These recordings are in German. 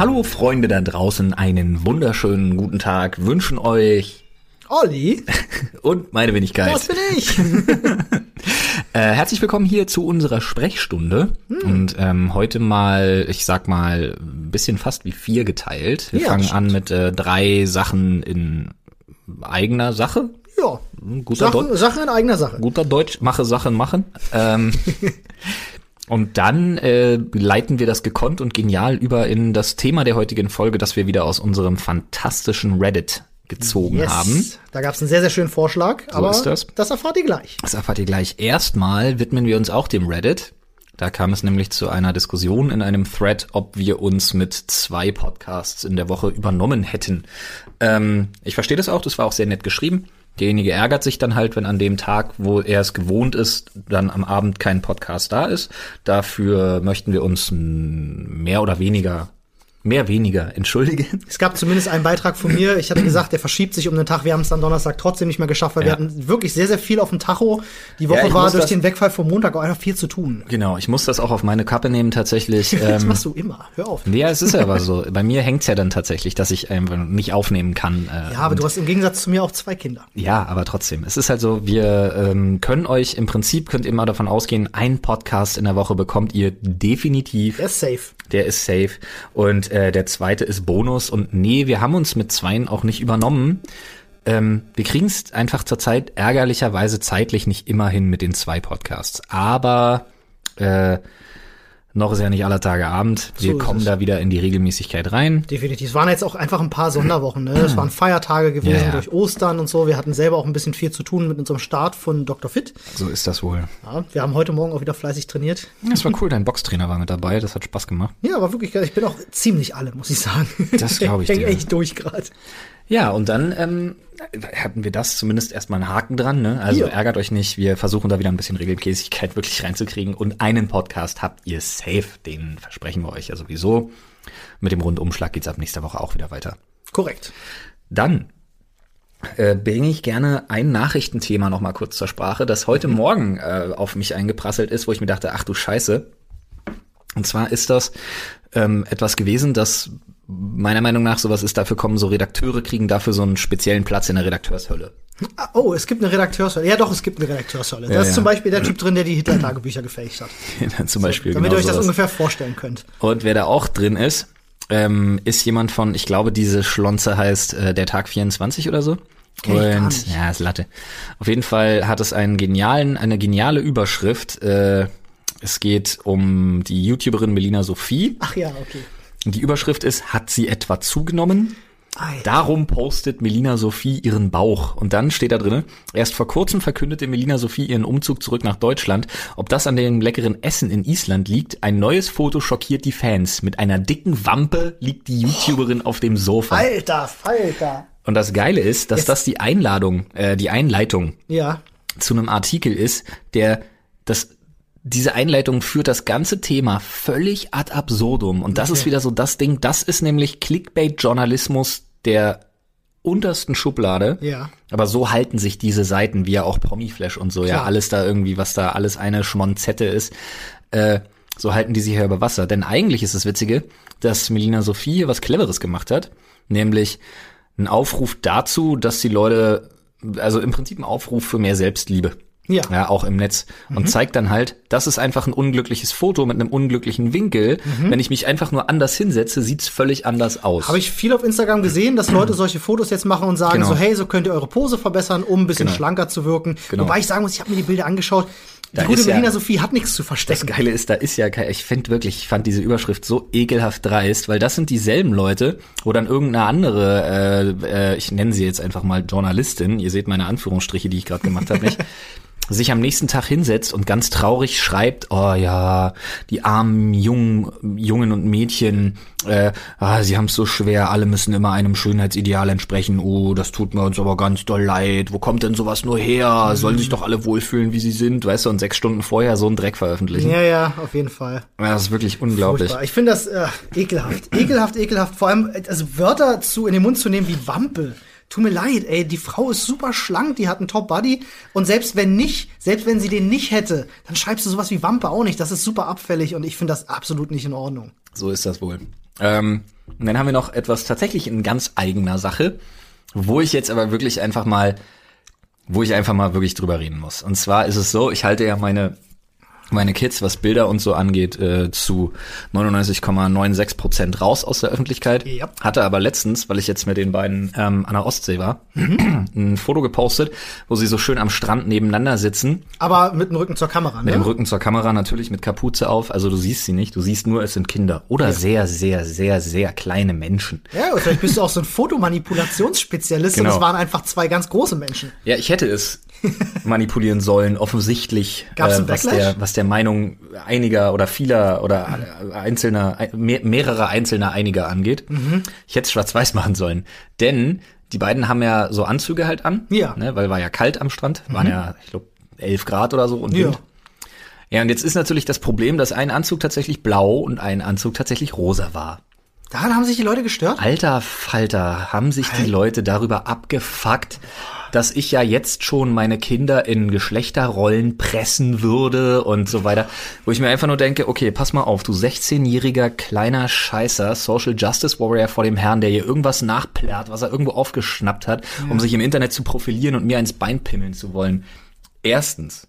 Hallo Freunde da draußen, einen wunderschönen guten Tag wünschen euch Olli und meine Wenigkeit. Das bin ich. äh, herzlich willkommen hier zu unserer Sprechstunde hm. und ähm, heute mal, ich sag mal, ein bisschen fast wie vier geteilt. Wir ja, fangen an mit äh, drei Sachen in eigener Sache. Ja. Guter Sachen, Sache in eigener Sache. Guter Deutsch, mache Sachen machen. Ähm, Und dann äh, leiten wir das gekonnt und genial über in das Thema der heutigen Folge, das wir wieder aus unserem fantastischen Reddit gezogen yes. haben. Da gab es einen sehr, sehr schönen Vorschlag, so aber ist das. das erfahrt ihr gleich. Das erfahrt ihr gleich. Erstmal widmen wir uns auch dem Reddit. Da kam es nämlich zu einer Diskussion in einem Thread, ob wir uns mit zwei Podcasts in der Woche übernommen hätten. Ähm, ich verstehe das auch, das war auch sehr nett geschrieben. Derjenige ärgert sich dann halt, wenn an dem Tag, wo er es gewohnt ist, dann am Abend kein Podcast da ist. Dafür möchten wir uns mehr oder weniger mehr weniger entschuldigen. Es gab zumindest einen Beitrag von mir. Ich hatte gesagt, der verschiebt sich um den Tag. Wir haben es dann Donnerstag trotzdem nicht mehr geschafft, weil ja. wir hatten wirklich sehr, sehr viel auf dem Tacho. Die Woche ja, war durch den Wegfall vom Montag auch einfach viel zu tun. Genau, ich muss das auch auf meine Kappe nehmen tatsächlich. das ähm, machst du immer. Hör auf. Ja, es ist ja aber so. Bei mir hängt's ja dann tatsächlich, dass ich einfach nicht aufnehmen kann. Äh, ja, aber du hast im Gegensatz zu mir auch zwei Kinder. Ja, aber trotzdem. Es ist halt so, wir ähm, können euch im Prinzip, könnt ihr immer davon ausgehen, ein Podcast in der Woche bekommt ihr definitiv. Der ist safe. Der ist safe. Und äh, der zweite ist Bonus. Und nee, wir haben uns mit Zweien auch nicht übernommen. Ähm, wir kriegen es einfach zurzeit ärgerlicherweise zeitlich nicht immer hin mit den zwei Podcasts. Aber äh, noch ist ja nicht aller Tage Abend. Wir so kommen da wieder in die Regelmäßigkeit rein. Definitiv. Es waren jetzt auch einfach ein paar Sonderwochen. Ne? Es waren Feiertage gewesen ja, ja. durch Ostern und so. Wir hatten selber auch ein bisschen viel zu tun mit unserem Start von Dr. Fit. So ist das wohl. Ja, wir haben heute Morgen auch wieder fleißig trainiert. Das war cool. Dein Boxtrainer war mit dabei. Das hat Spaß gemacht. Ja, aber wirklich geil. Ich bin auch ziemlich alle, muss ich sagen. Das glaube ich. Ich hänge echt durch gerade. Ja, und dann ähm, hatten wir das zumindest erstmal einen Haken dran. Ne? Also ja. ärgert euch nicht, wir versuchen da wieder ein bisschen Regelmäßigkeit wirklich reinzukriegen. Und einen Podcast habt ihr safe, den versprechen wir euch ja sowieso. Mit dem Rundumschlag geht's ab nächster Woche auch wieder weiter. Korrekt. Dann äh, bringe ich gerne ein Nachrichtenthema noch mal kurz zur Sprache, das heute mhm. Morgen äh, auf mich eingeprasselt ist, wo ich mir dachte, ach du Scheiße. Und zwar ist das ähm, etwas gewesen, das meiner Meinung nach sowas ist, dafür kommen so Redakteure, kriegen dafür so einen speziellen Platz in der Redakteurshölle. Ah, oh, es gibt eine Redakteursholle. Ja, doch, es gibt eine Redakteursholle. Ja, da ist ja. zum Beispiel der Typ drin, der die Hitler-Tagebücher gefälscht hat. Ja, zum Beispiel. So, damit genau ihr euch das ungefähr vorstellen könnt. Und wer da auch drin ist, ähm, ist jemand von, ich glaube, diese Schlonze heißt äh, der Tag 24 oder so. Und ja, ist Latte. Auf jeden Fall hat es einen genialen, eine geniale Überschrift. Äh, es geht um die YouTuberin Melina Sophie. Ach ja, okay. Die Überschrift ist, hat sie etwa zugenommen? Alter. Darum postet Melina Sophie ihren Bauch. Und dann steht da drin, erst vor kurzem verkündete Melina Sophie ihren Umzug zurück nach Deutschland. Ob das an dem leckeren Essen in Island liegt? Ein neues Foto schockiert die Fans. Mit einer dicken Wampe liegt die YouTuberin oh. auf dem Sofa. Alter, Alter. Und das Geile ist, dass Jetzt. das die Einladung, äh, die Einleitung ja. zu einem Artikel ist, der das diese Einleitung führt das ganze Thema völlig ad absurdum. Und das okay. ist wieder so das Ding, das ist nämlich Clickbait-Journalismus der untersten Schublade. Ja. Aber so halten sich diese Seiten, wie ja auch Promiflash und so, Klar. ja, alles da irgendwie, was da alles eine Schmonzette ist, äh, so halten die sich ja über Wasser. Denn eigentlich ist das Witzige, dass Melina Sophie was Cleveres gemacht hat, nämlich einen Aufruf dazu, dass die Leute, also im Prinzip ein Aufruf für mehr Selbstliebe. Ja. ja, auch im Netz. Und mhm. zeigt dann halt, das ist einfach ein unglückliches Foto mit einem unglücklichen Winkel. Mhm. Wenn ich mich einfach nur anders hinsetze, sieht's völlig anders aus. Habe ich viel auf Instagram gesehen, dass Leute solche Fotos jetzt machen und sagen genau. so, hey, so könnt ihr eure Pose verbessern, um ein bisschen genau. schlanker zu wirken. Genau. Wobei ich sagen muss, ich habe mir die Bilder angeschaut. Die da gute Melina ja, Sophie hat nichts zu verstecken. Das Geile ist, da ist ja, ich finde wirklich, ich fand diese Überschrift so ekelhaft dreist, weil das sind dieselben Leute, wo dann irgendeine andere, äh, äh, ich nenne sie jetzt einfach mal Journalistin, ihr seht meine Anführungsstriche, die ich gerade gemacht habe, nicht, sich am nächsten Tag hinsetzt und ganz traurig schreibt, oh ja, die armen Jungen, Jungen und Mädchen, äh, ah, sie haben es so schwer, alle müssen immer einem Schönheitsideal entsprechen, oh, das tut mir uns aber ganz doll leid, wo kommt denn sowas nur her, sollen sich doch alle wohlfühlen, wie sie sind, weißt du, und sechs Stunden vorher so einen Dreck veröffentlichen. Ja, ja, auf jeden Fall. Ja, das ist wirklich unglaublich. Furchtbar. Ich finde das äh, ekelhaft, ekelhaft, ekelhaft, vor allem, also Wörter zu in den Mund zu nehmen wie Wampe. Tut mir leid, ey, die Frau ist super schlank, die hat einen Top-Buddy. Und selbst wenn nicht, selbst wenn sie den nicht hätte, dann schreibst du sowas wie Wampe auch nicht. Das ist super abfällig und ich finde das absolut nicht in Ordnung. So ist das wohl. Ähm, und dann haben wir noch etwas tatsächlich in ganz eigener Sache, wo ich jetzt aber wirklich einfach mal, wo ich einfach mal wirklich drüber reden muss. Und zwar ist es so, ich halte ja meine meine Kids, was Bilder und so angeht, äh, zu 99,96 Prozent raus aus der Öffentlichkeit. Ja. Hatte aber letztens, weil ich jetzt mit den beiden ähm, an der Ostsee war, ein Foto gepostet, wo sie so schön am Strand nebeneinander sitzen, Aber mit dem Rücken zur Kamera, mit dem ne? Rücken zur Kamera natürlich mit Kapuze auf. Also du siehst sie nicht, du siehst nur, es sind Kinder oder sehr, sehr, sehr, sehr kleine Menschen. Ja, und vielleicht bist du auch so ein Fotomanipulationsspezialist und Genau. es waren einfach zwei ganz große Menschen. Ja, ich hätte es manipulieren sollen, offensichtlich, äh, Gab's einen was, der, was der Meinung einiger oder vieler oder einzelner, mehr, mehrerer einzelner einiger angeht. Mhm. Ich hätte es schwarz-weiß machen sollen. Denn die beiden haben ja so Anzüge halt an, Ja. Mhm. ne, weil war ja kalt am Strand, waren ja, ich glaube, 11 Grad oder so und Ja. Wind. Ja, und jetzt ist natürlich das Problem, dass ein Anzug tatsächlich blau und ein Anzug tatsächlich rosa war. Daran haben sich die Leute gestört? Alter Falter, haben sich die Leute darüber abgefuckt, dass ich ja jetzt schon meine Kinder in Geschlechterrollen pressen würde und so weiter. Wo ich mir einfach nur denke, okay, pass mal auf, du 16-jähriger kleiner Scheißer, Social Justice Warrior vor dem Herrn, der hier irgendwas nachplärt, was er irgendwo aufgeschnappt hat, um sich im Internet zu profilieren und mir ins Bein pimmeln zu wollen. Erstens,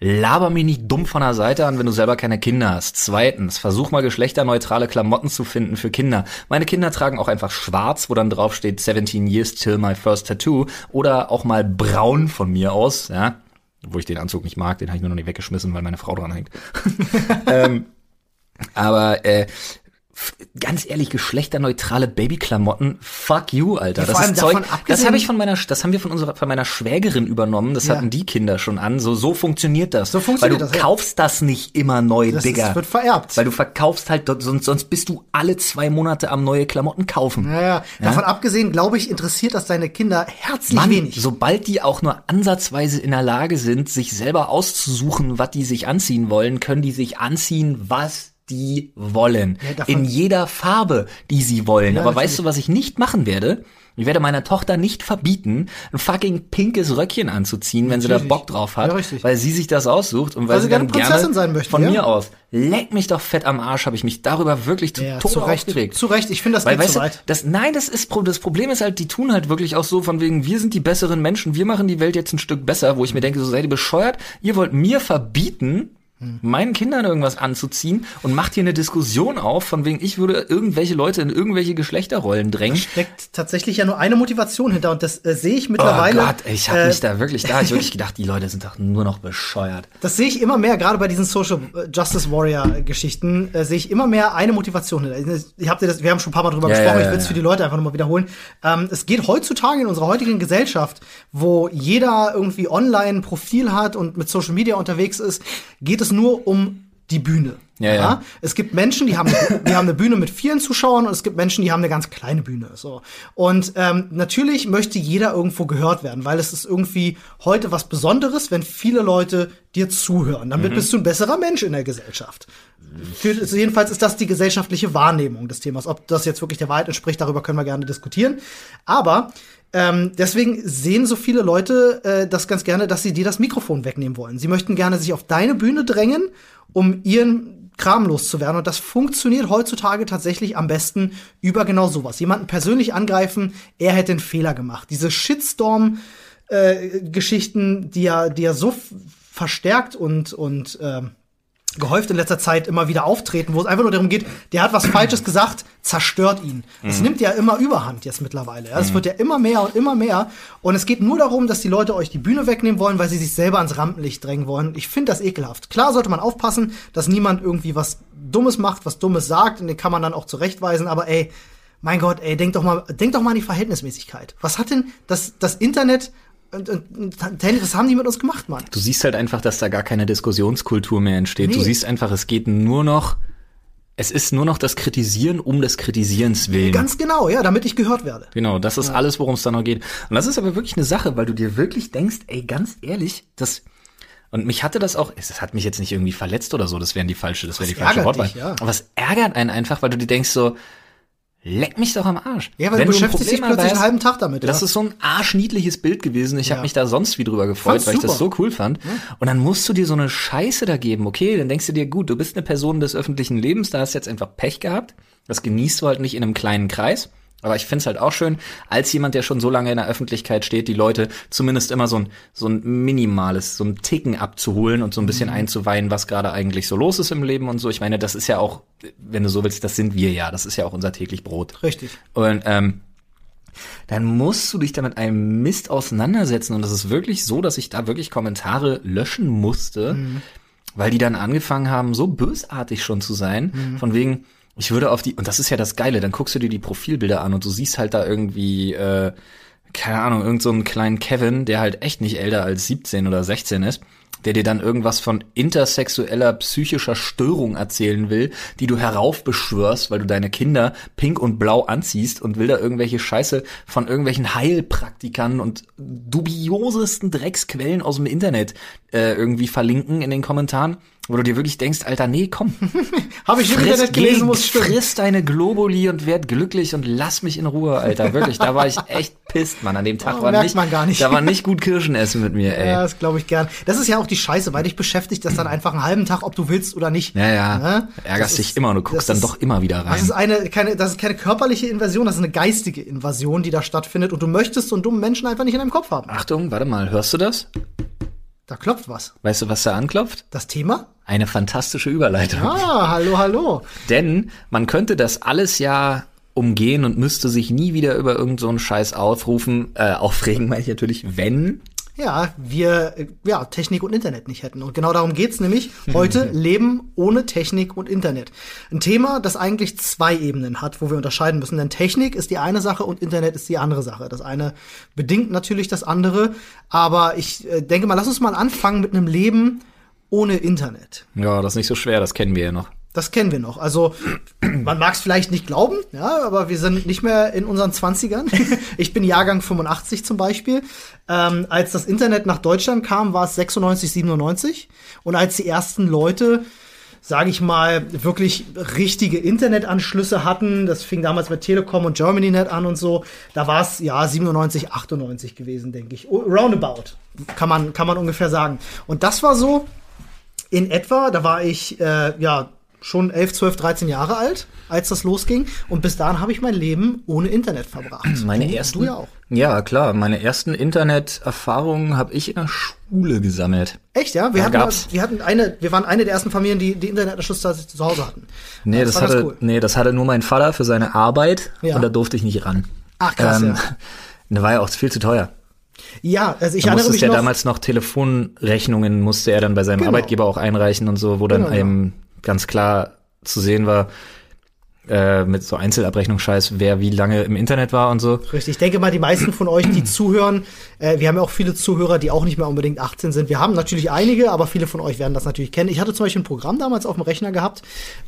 Laber mich nicht dumm von der Seite an, wenn du selber keine Kinder hast. Zweitens, versuch mal geschlechterneutrale Klamotten zu finden für Kinder. Meine Kinder tragen auch einfach schwarz, wo dann drauf steht 17 years till my first tattoo. Oder auch mal braun von mir aus, ja. Wo ich den Anzug nicht mag, den habe ich nur noch nicht weggeschmissen, weil meine Frau dran hängt. ähm, aber äh, ganz ehrlich, geschlechterneutrale Babyklamotten, fuck you, Alter. Ja, das ist Zeug, das habe ich von meiner, das haben wir von unserer, von meiner Schwägerin übernommen. Das Ja. hatten die Kinder schon an. So, so funktioniert das. So funktioniert Weil du das, ja. kaufst das nicht immer neu, Das Digga. ist, wird vererbt. weil du verkaufst halt, sonst, sonst bist du alle zwei Monate am neue Klamotten kaufen. ja, ja. Davon abgesehen, glaube ich, interessiert das deine Kinder herzlich Mann, wenig. sobald die auch nur ansatzweise in der Lage sind, sich selber auszusuchen, was die sich anziehen wollen, können die sich anziehen, was die wollen. Ja, in jeder Farbe, die sie wollen. Ja, Aber natürlich. weißt du, was ich nicht machen werde? Ich werde meiner Tochter nicht verbieten, ein fucking pinkes Röckchen anzuziehen, wenn sie da Natürlich. Bock drauf hat, Ja, richtig. weil sie sich das aussucht und weil, Weil sie gerne dann gerne sein möchte, von mir aus. Leck mich doch fett am Arsch, habe ich mich darüber wirklich zu Ja, Tode zu Recht. aufgeregt. Zu Recht. Ich finde, das Weil, weißt zu du, weit. das, nein, das ist, das Problem ist halt, die tun halt wirklich auch so von wegen, wir sind die besseren Menschen, wir machen die Welt jetzt ein Stück besser, wo ich mir denke, so seid ihr bescheuert, ihr wollt mir verbieten, meinen Kindern irgendwas anzuziehen und macht hier eine Diskussion auf, von wegen, ich würde irgendwelche Leute in irgendwelche Geschlechterrollen drängen. steckt tatsächlich ja nur eine Motivation hinter und das äh, sehe ich Oh mittlerweile. Gott, ey, ich habe äh, mich da wirklich, da hab ich wirklich gedacht, die Leute sind doch nur noch bescheuert. Das sehe ich immer mehr, gerade bei diesen Social äh, Justice Warrior Geschichten, äh, sehe ich immer mehr eine Motivation hinter. Ich hab dir das, wir haben schon ein paar Mal drüber Ja, gesprochen, ja, ich ja, will es für die Leute einfach nochmal wiederholen. Ähm, es geht heutzutage in unserer heutigen Gesellschaft, wo jeder irgendwie online ein Profil hat und mit Social Media unterwegs ist, geht es nur um die Bühne. Ja, ja. Es gibt Menschen, die haben, die haben eine Bühne mit vielen Zuschauern und es gibt Menschen, die haben eine ganz kleine Bühne. So. Und ähm, natürlich möchte jeder irgendwo gehört werden, weil es ist irgendwie heute was Besonderes, wenn viele Leute dir zuhören. Mhm. Damit bist du ein besserer Mensch in der Gesellschaft. Für, also jedenfalls ist das die gesellschaftliche Wahrnehmung des Themas. Ob das jetzt wirklich der Wahrheit entspricht, darüber können wir gerne diskutieren. Aber ähm, deswegen sehen so viele Leute äh, das ganz gerne, dass sie dir das Mikrofon wegnehmen wollen. Sie möchten gerne sich auf deine Bühne drängen, um ihren Kram loszuwerden. Und das funktioniert heutzutage tatsächlich am besten über genau sowas. Jemanden persönlich angreifen, er hätte einen Fehler gemacht. Diese Shitstorm äh, Geschichten, die ja, die ja so verstärkt und und ähm, gehäuft in letzter Zeit immer wieder auftreten, wo es einfach nur darum geht, der hat was Falsches gesagt, zerstört ihn. Das nimmt ja immer Überhand jetzt mittlerweile. Es wird ja immer mehr und immer mehr. Und es geht nur darum, dass die Leute euch die Bühne wegnehmen wollen, weil sie sich selber ans Rampenlicht drängen wollen. Ich finde das ekelhaft. Klar sollte man aufpassen, dass niemand irgendwie was Dummes macht, was Dummes sagt, und den kann man dann auch zurechtweisen, aber ey, mein Gott, ey, denk doch mal, denk doch mal an die Verhältnismäßigkeit. Was hat denn das, das Internet und, und, und Tennis, was haben die mit uns gemacht, Mann? Du siehst halt einfach, dass da gar keine Diskussionskultur mehr entsteht. Du Nee. siehst einfach, es geht nur noch, es ist nur noch das Kritisieren um des Kritisierens willen. Ganz genau, ja, damit ich gehört werde. Genau, das ist alles, worum es da noch geht. Und das ist aber wirklich eine Sache, weil du dir wirklich denkst, ey, ganz ehrlich, das und mich hatte das auch, es hat mich jetzt nicht irgendwie verletzt oder so, das wäre die falsche, das wäre die falsche Wortwahl. dich, ja. Aber es ärgert einen einfach, weil du dir denkst so, Leck mich doch am Arsch. Ja, weil Wenn du beschäftigst dich plötzlich einen halben Tag damit. Das ja. ist so ein arschniedliches Bild gewesen. Ich Ja. habe mich da sonst wie drüber gefreut, Fand's weil ich das so super. cool fand. Und dann musst du dir so eine Scheiße da geben. Okay, dann denkst du dir, gut, du bist eine Person des öffentlichen Lebens, da hast du jetzt einfach Pech gehabt. Das genießt du halt nicht in einem kleinen Kreis. Aber ich find's halt auch schön, als jemand, der schon so lange in der Öffentlichkeit steht, die Leute zumindest immer so ein, so ein minimales, so ein Ticken abzuholen und so ein bisschen einzuweihen, was gerade eigentlich so los ist im Leben und so. Ich meine, das ist ja auch, wenn du so willst, das sind wir ja. Das ist ja auch unser täglich Brot. Richtig. Und ähm, dann musst du dich da mit einem Mist auseinandersetzen. Und das ist wirklich so, dass ich da wirklich Kommentare löschen musste, weil die dann angefangen haben, so bösartig schon zu sein. Von wegen, ich würde auf die, und das ist ja das Geile, dann guckst du dir die Profilbilder an und du siehst halt da irgendwie, äh, keine Ahnung, irgend so einen kleinen Kevin, der halt echt nicht älter als 17 oder 16 ist, der dir dann irgendwas von intersexueller psychischer Störung erzählen will, die du heraufbeschwörst, weil du deine Kinder pink und blau anziehst und will da irgendwelche Scheiße von irgendwelchen Heilpraktikern und dubiosesten Drecksquellen aus dem Internet äh, irgendwie verlinken in den Kommentaren, wo du dir wirklich denkst, Alter, nee, komm, Habe ich im Internet gelesen, muss stimmen. friss deine Globuli und werd glücklich und lass mich in Ruhe, Alter. Wirklich, da war ich echt pisst, Mann. An dem Tag Oh, war nicht, nicht. da war nicht gut Kirschen essen mit mir, ey. Ja, das glaube ich gern. Das ist ja auch die Scheiße, weil dich beschäftigt das dann einfach einen halben Tag, ob du willst oder nicht. Ja, ja. Ne? Ärgerst Das dich ist- immer und du das guckst dann ist- doch immer wieder Das rein. ist eine keine, das ist keine körperliche Invasion, das ist eine geistige Invasion, die da stattfindet und du möchtest so einen dummen Menschen einfach nicht in deinem Kopf haben. Achtung, warte mal, hörst du das? Da klopft was. Weißt du, was da anklopft? Das Thema? Eine fantastische Überleitung. Ah, hallo, hallo. Denn man könnte das alles ja umgehen und müsste sich nie wieder über irgendeinen so einen Scheiß aufrufen, äh, aufregen, meine ich natürlich, wenn Ja, wir äh, ja, Technik und Internet nicht hätten. Und genau darum geht's nämlich. Heute Leben ohne Technik und Internet. Ein Thema, das eigentlich zwei Ebenen hat, wo wir unterscheiden müssen. Denn Technik ist die eine Sache und Internet ist die andere Sache. Das eine bedingt natürlich das andere. Aber ich äh, denke mal, lass uns mal anfangen mit einem Leben ohne Internet. Ja, das ist nicht so schwer, das kennen wir ja noch. Das kennen wir noch. Also, man mag es vielleicht nicht glauben, ja, aber wir sind nicht mehr in unseren Zwanzigern. ich bin Jahrgang 85 zum Beispiel. Ähm, als das Internet nach Deutschland kam, war es 96, 97. Und als die ersten Leute sage ich mal, wirklich richtige Internetanschlüsse hatten. Das fing damals mit Telekom und GermanyNet an und so. Da war es ja 97, 98 gewesen, denke ich. Oh, Roundabout kann man kann man ungefähr sagen. Und das war so in etwa. Da war ich äh, ja schon 11, 12, 13 Jahre alt, als das losging. Und bis dahin habe ich mein Leben ohne Internet verbracht. Meine du, ersten, Du ja auch. Ja, klar. Meine ersten Interneterfahrungen habe ich in der Schule gesammelt. Echt, ja? Wir, hatten, gab's- wir hatten eine, wir waren eine der ersten Familien, die die Internetanschluss tatsächlich zu Hause hatten. Nee, das, war hatte, cool. nee, das hatte nur mein Vater für seine Arbeit Ja. und da durfte ich nicht ran. Ach, krass, ja. Da war ja auch viel zu teuer. Ja, also ich Da erinnere musstest mich ja noch. damals noch Telefonrechnungen musste er dann bei seinem Genau. Arbeitgeber auch einreichen und so, wo dann Genau, einem ganz klar zu sehen war, äh, mit so Einzelabrechnungsscheiß, wer wie lange im Internet war und so. Richtig, ich denke mal, die meisten von euch, die zuhören, äh, wir haben ja auch viele Zuhörer, die auch nicht mehr unbedingt 18 sind. Wir haben natürlich einige, aber viele von euch werden das natürlich kennen. Ich hatte zum Beispiel ein Programm damals auf dem Rechner gehabt,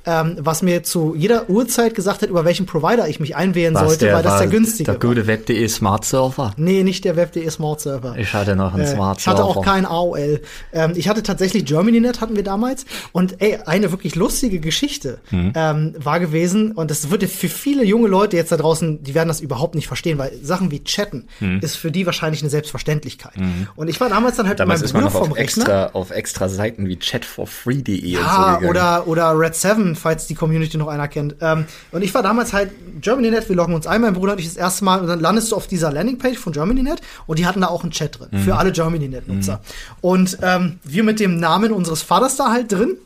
ähm, was mir zu jeder Uhrzeit gesagt hat, über welchen Provider ich mich einwählen Was sollte, weil das der günstige Der gute Web.de Smart Server. Nee, nicht der Web.de Smart Server. Ich hatte noch einen Äh, Smart ich Server. hatte auch kein AOL. Ähm, ich hatte tatsächlich GermanyNet hatten wir damals. Und ey, eine wirklich lustige Geschichte Mhm. ähm, war gewesen. Und das würde für viele junge Leute jetzt da draußen, die werden das überhaupt nicht verstehen, weil Sachen wie Chatten ist für die wahrscheinlich eine Selbstverständlichkeit. Und ich war damals dann halt Mhm. Damals mit meinem Bruder vom auf Rechner. extra, auf extra Seiten wie chatforfree.de und so Ja, gegangen. oder, oder Red 7, falls die Community noch einer kennt. Ähm, und ich war damals halt GermanyNet, wir loggen uns ein, mein Bruder und ich das erste Mal, und dann landest du auf dieser Landingpage von GermanyNet und die hatten da auch einen Chat drin, Mhm. für alle GermanyNet-Nutzer. Und ähm, wir mit dem Namen unseres Vaters da halt drin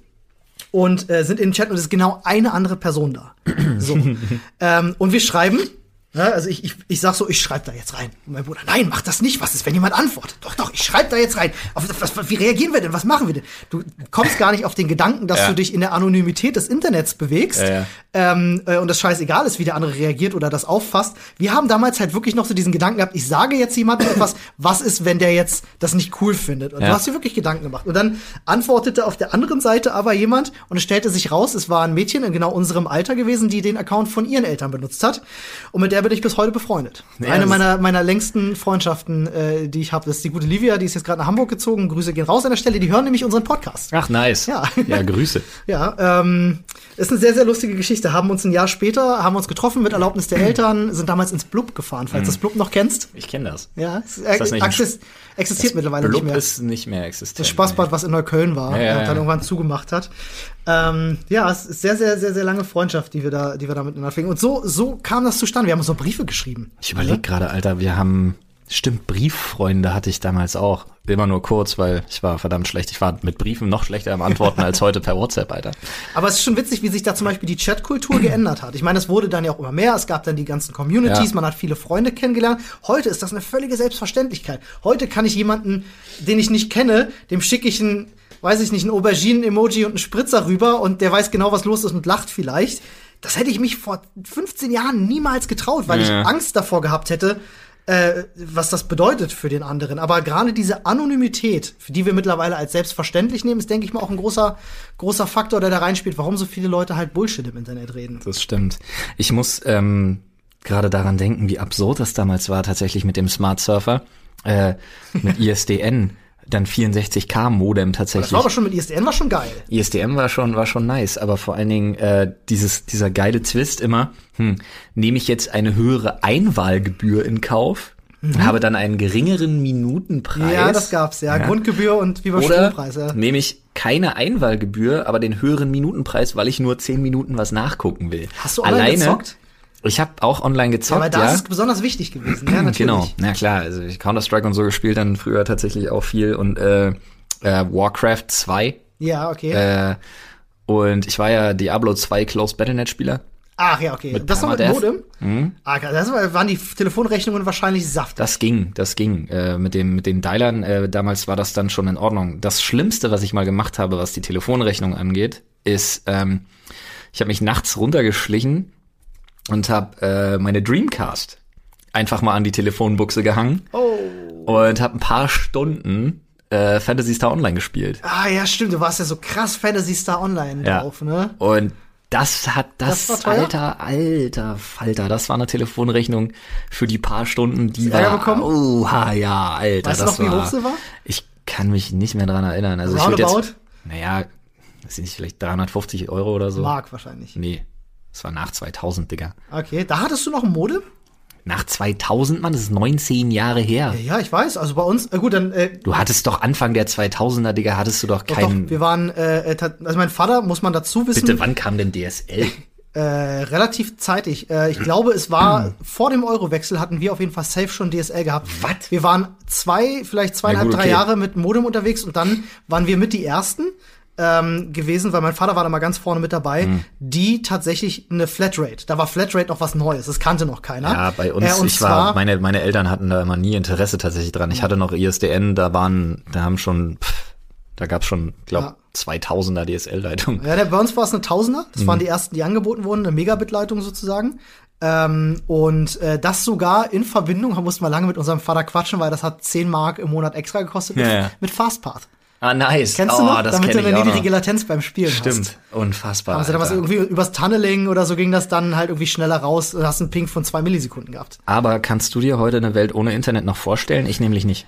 und äh, sind im Chat und es ist genau eine andere Person da. So. ähm, und wir schreiben. Ja, also ich, ich, ich sag so, ich schreibe da jetzt rein. Und mein Bruder, nein, mach das nicht. Was ist, wenn jemand antwortet? Doch, doch, ich schreibe da jetzt rein. Auf, was, wie reagieren wir denn? Was machen wir denn? Du kommst gar nicht auf den Gedanken, dass Ja. du dich in der Anonymität des Internets bewegst Ja. Ähm, äh, und das scheißegal ist, wie der andere reagiert oder das auffasst. Wir haben damals halt wirklich noch so diesen Gedanken gehabt, ich sage jetzt jemandem etwas, was ist, wenn der jetzt das nicht cool findet? Und du hast dir wirklich Gedanken gemacht. Und dann antwortete auf der anderen Seite aber jemand und es stellte sich raus, es war ein Mädchen in genau unserem Alter gewesen, die den Account von ihren Eltern benutzt hat. Und mit der bin ich bis heute befreundet. Ja, Eine meiner, meiner längsten Freundschaften, äh, die ich habe, ist die gute Livia, die ist jetzt gerade nach Hamburg gezogen. Grüße gehen raus an der Stelle, die hören nämlich unseren Podcast. Ach, nice. Ja. Ja, Grüße. Ja, ähm, ist eine sehr, sehr lustige Geschichte. Haben uns ein Jahr später, haben uns getroffen mit Erlaubnis der Eltern, sind damals ins Blub gefahren, falls das Blub noch kennst. Ich kenne das. Ja, es Mhm. das nicht ein exist existiert mittlerweile Blub nicht mehr. ist nicht mehr existent. das Spaßbad, was in Neukölln war Ja, ja, und dann ja. irgendwann zugemacht hat. Ähm, ja, es ist sehr, sehr, sehr, sehr lange Freundschaft, die wir da, die wir da miteinander pflegen. Und so, so kam das zustande. Wir haben uns noch Briefe geschrieben. Ich überlege gerade, Alter, wir haben, stimmt, Brieffreunde hatte ich damals auch. Immer nur kurz, weil ich war verdammt schlecht. Ich war mit Briefen noch schlechter am Antworten als heute per WhatsApp, Alter. Aber es ist schon witzig, wie sich da zum Beispiel die Chatkultur geändert hat. Ich meine, es wurde dann ja auch immer mehr. Es gab dann die ganzen Communities, Ja. man hat viele Freunde kennengelernt. Heute ist das eine völlige Selbstverständlichkeit. Heute kann ich jemanden, den ich nicht kenne, dem schicke ich ein, weiß ich nicht, ein Auberginen-Emoji und einen Spritzer rüber und der weiß genau, was los ist und lacht vielleicht. Das hätte ich mich vor 15 Jahren niemals getraut, weil Ja. ich Angst davor gehabt hätte, äh, was das bedeutet für den anderen. Aber gerade diese Anonymität, die wir mittlerweile als selbstverständlich nehmen, ist, denke ich mal, auch ein großer, großer Faktor, der da reinspielt, warum so viele Leute halt Bullshit im Internet reden. Das stimmt. Ich muss ähm, gerade daran denken, wie absurd das damals war, tatsächlich mit dem Smart Surfer, äh, mit ISDN, dann 64K Modem Das tatsächlich. war aber schon mit ISDN war schon geil. ISDN war schon, war schon nice, aber vor allen Dingen äh, dieses, dieser geile Twist immer, hm, nehme ich jetzt eine höhere Einwahlgebühr in Kauf, habe dann einen geringeren Minutenpreis. Mhm. Ja, das gab's, ja. Grundgebühr und wie bei Strompreis, ja. nehme ich keine Einwahlgebühr, aber den höheren Minutenpreis, weil ich nur 10 Minuten was nachgucken will. Hast du online gezockt? Ich habe auch online Ja, gezockt, weil da ja. ist es besonders wichtig gewesen. Ja, natürlich. Genau, na klar, also ich Counter-Strike und so gespielt dann früher tatsächlich auch viel und äh, äh, Warcraft 2 Ja, okay. äh, und ich war ja Diablo 2 Close Battlenet Spieler. Ach ja, okay. mit das war mit. Modem? Ah, klar, das war- waren die Telefonrechnungen wahrscheinlich Saft. Das ging, das ging. Äh, mit dem mit den Dialern, äh, damals war das dann schon in Ordnung. Das Schlimmste, was ich mal gemacht habe, was die Telefonrechnung angeht, ist, ähm, ich habe mich nachts runtergeschlichen und habe äh, meine Dreamcast einfach mal an die Telefonbuchse gehangen Oh. und habe ein paar Stunden äh, Fantasy Star Online gespielt. Ah, ja, stimmt. Du warst ja so krass Fantasy Star Online Ja. drauf, ne? Und das hat das, Das alter alter Falter, das war eine Telefonrechnung für die paar Stunden, die war bekommen? Oha, ja, alter, Weißt du das noch, wie war hoch sie war? Ich kann mich nicht mehr dran erinnern. Also ich würd Roundabout? jetzt naja, das sind nicht vielleicht 350 Euro oder so. Mark wahrscheinlich. Nee, das war nach 2000, Digga. Okay, da hattest du noch ein Modem? Nach 2000, Mann, das ist 19 Jahre her. Ja, ich weiß. Also bei uns, äh, gut, dann äh, Du hattest doch Anfang der 2000er, Digga, hattest du doch keinen. doch, wir waren, äh, äh, also mein Vater, muss man dazu wissen, Bitte, wann kam denn DSL? äh, relativ zeitig. Äh, ich glaube, es war vor dem Eurowechsel hatten wir auf jeden Fall safe schon DSL gehabt. Was? Wir waren zwei, vielleicht zweieinhalb, gut, drei okay. Jahre mit Modem unterwegs und dann waren wir mit die ersten ähm, gewesen, weil mein Vater war da mal ganz vorne mit dabei, Hm. die tatsächlich eine Flatrate. Da war Flatrate noch was Neues. Das kannte noch keiner. Ja, bei uns, Äh, ich war, meine, meine Eltern hatten da immer nie Interesse tatsächlich dran. Ich hatte noch ISDN, da waren, da haben schon, pff, da gab's schon, glaub, Ja. 2000er DSL-Leitungen. Ja, der, bei uns war es eine Tausender. Das Mhm. waren die ersten, die angeboten wurden, eine Megabit-Leitung sozusagen. Ähm, und äh, das sogar in Verbindung, da mussten wir lange mit unserem Vater quatschen, weil das hat 10 Mark im Monat extra gekostet mit, Ja, ja. mit Fastpath. Ah, nice. Kennst oh, du noch? das Damit du eine niedrige. Latenz beim Spielen Stimmt, hast. unfassbar. Haben sie dann was Alter. irgendwie übers Tunneling oder so ging das dann halt irgendwie schneller raus und hast einen Ping von zwei Millisekunden gehabt. Aber kannst du dir heute eine Welt ohne Internet noch vorstellen? Ich nämlich nicht.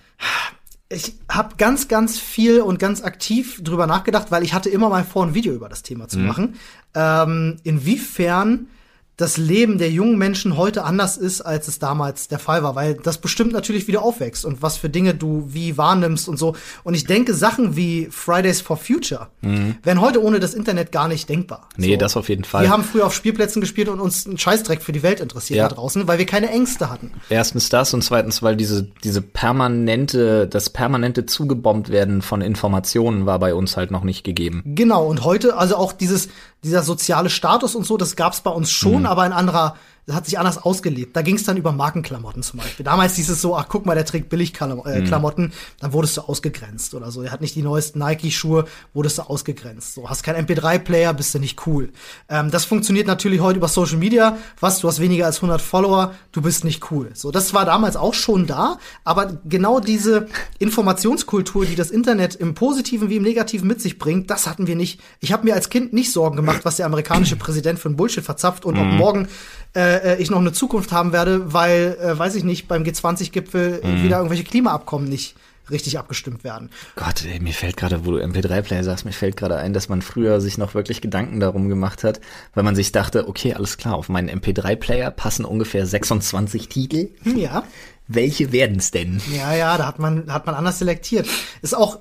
Ich habe ganz, ganz viel und ganz aktiv drüber nachgedacht, weil ich hatte immer mal vor, ein Video über das Thema Mhm. zu machen. Ähm, inwiefern das Leben der jungen Menschen heute anders ist, als es damals der Fall war, weil das bestimmt natürlich wieder aufwächst und was für Dinge du wie wahrnimmst und so. Und ich denke, Sachen wie Fridays for Future wären heute ohne das Internet gar nicht denkbar. Mhm. Nee, so. das auf jeden Fall. Wir haben früher auf Spielplätzen gespielt und uns einen Scheißdreck für die Welt interessiert Ja. da draußen, weil wir keine Ängste hatten. Erstens das und zweitens, weil diese, diese permanente, das permanente zugebombt werden von Informationen war bei uns halt noch nicht gegeben. Genau, und heute, also auch dieses, dieser soziale Status und so, das gab's bei uns schon, aber in anderer, hat sich anders ausgelebt. Da ging's dann über Markenklamotten zum Beispiel. Damals hieß es so, ach guck mal, der trägt Billigklamotten, äh, Klamotten, dann wurdest du ausgegrenzt oder so. Er hat nicht die neuesten Nike-Schuhe, wurdest du ausgegrenzt. So, hast keinen MP3-Player, bist du nicht cool. Ähm, das funktioniert natürlich heute über Social Media. Was, du hast weniger als 100 Follower, du bist nicht cool. So, das war damals auch schon da, aber genau diese Informationskultur, die das Internet im Positiven wie im Negativen mit sich bringt, das hatten wir nicht. Ich habe mir als Kind nicht Sorgen gemacht, was der amerikanische Präsident für ein Bullshit verzapft und ob morgen äh, äh, ich noch eine Zukunft haben werde, weil, äh, weiß ich nicht, beim G20-Gipfel Mhm. wieder irgendwelche Klimaabkommen nicht richtig abgestimmt werden. Gott, ey, mir fällt gerade, wo du MP3-Player sagst, mir fällt gerade ein, dass man früher sich noch wirklich Gedanken darum gemacht hat, weil man sich dachte, okay, alles klar, auf meinen MP3-Player passen ungefähr 26 Titel. Hm, ja. Welche werden's denn? Ja, ja, da hat man, hat man anders selektiert. Ist auch,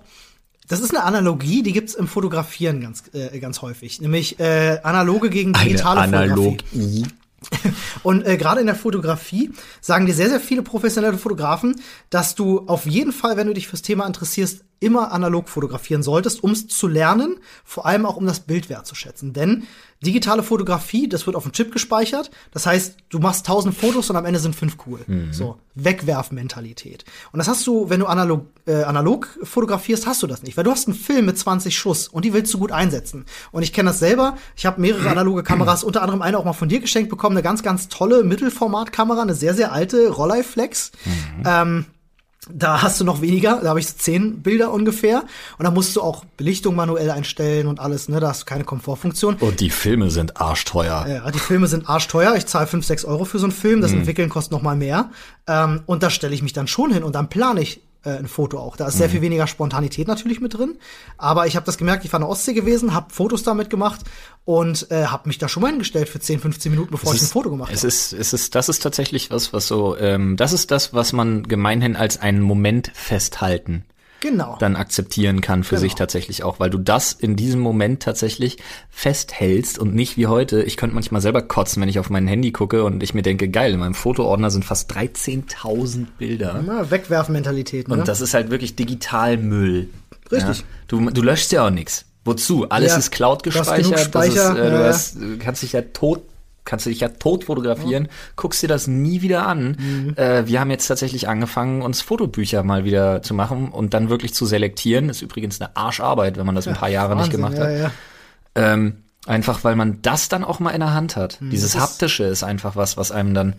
das ist eine Analogie, die gibt's im Fotografieren ganz, äh, ganz häufig. Nämlich äh, analoge gegen digitale Fotografie. Analogie. Und äh, gerade in der Fotografie sagen dir sehr, sehr viele professionelle Fotografen, dass du auf jeden Fall, wenn du dich fürs Thema interessierst, immer analog fotografieren solltest, um es zu lernen, vor allem auch um das Bild wertzuschätzen. Denn digitale Fotografie, das wird auf dem Chip gespeichert. Das heißt, du machst tausend Fotos und am Ende sind fünf cool. So, Wegwerfmentalität. Und das hast du, wenn du analog, äh, analog fotografierst, hast du das nicht. Weil du hast einen Film mit 20 Schuss und die willst du gut einsetzen. Und ich kenne das selber. Ich habe mehrere analoge Kameras, unter anderem eine auch mal von dir geschenkt bekommen. Eine ganz, ganz tolle Mittelformatkamera, eine sehr, sehr alte Rolleiflex. Ähm, da hast du noch weniger, da habe ich so zehn Bilder ungefähr. Und da musst du auch Belichtung manuell einstellen und alles, ne? Da hast du keine Komfortfunktion. Und die Filme sind arschteuer. Ja, die Filme sind arschteuer. Ich zahle 5, 6 Euro für so einen Film. Das Entwickeln kostet noch mal mehr. Ähm, und da stelle ich mich dann schon hin und dann plane ich äh, ein Foto auch. Da ist sehr viel weniger Spontanität natürlich mit drin. Aber ich habe das gemerkt, ich war in der Ostsee gewesen, habe Fotos damit gemacht und äh, habe mich da schon mal hingestellt für 10, 15 Minuten, bevor ich ein Foto gemacht es habe. ist, es ist, das ist tatsächlich was, was so, ähm, das ist das, was man gemeinhin als einen Moment festhalten Genau. dann akzeptieren kann für Genau. sich tatsächlich auch, weil du das in diesem Moment tatsächlich festhältst und nicht wie heute. Ich könnte manchmal selber kotzen, wenn ich auf mein Handy gucke und ich mir denke, geil, in meinem Fotoordner sind fast 13.000 Bilder. Na, Wegwerfmentalität, ne? Und das ist halt wirklich Digitalmüll. Richtig. Ja? Du, du löschst ja auch nichts. Wozu? Alles Ja. ist Cloud Du gespeichert. Das ist, Speicher, äh, du, ja, ja. hast, du kannst dich ja tot kannst du dich ja tot fotografieren, guckst dir das nie wieder an. Mhm. Äh, wir haben jetzt tatsächlich angefangen, uns Fotobücher mal wieder zu machen und dann wirklich zu selektieren. Ist übrigens eine Arscharbeit, wenn man das ein paar Jahre nicht Wahnsinn, gemacht ja, hat. Ja. Ähm, einfach weil man das dann auch mal in der Hand hat. Dieses das ist- haptische ist einfach was, was einem dann,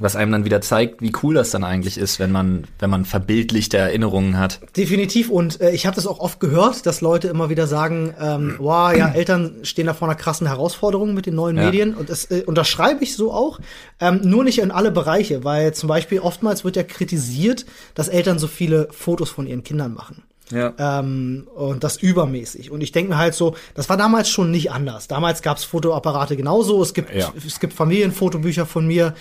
was einem dann wieder zeigt, wie cool das dann eigentlich ist, wenn man, wenn man verbildlichte Erinnerungen hat. Definitiv. Und äh, ich habe das auch oft gehört, dass Leute immer wieder sagen, ähm, wow, ja, Eltern stehen da vor einer krassen Herausforderung mit den neuen Ja. Medien. Und das äh, unterschreibe ich so auch. Ähm, nur nicht in alle Bereiche, weil zum Beispiel oftmals wird ja kritisiert, dass Eltern so viele Fotos von ihren Kindern machen. Ja. Ähm, und das übermäßig. Und ich denke mir halt so, das war damals schon nicht anders. Damals gab's Fotoapparate genauso. Es gibt, Ja. es gibt Familienfotobücher von mir.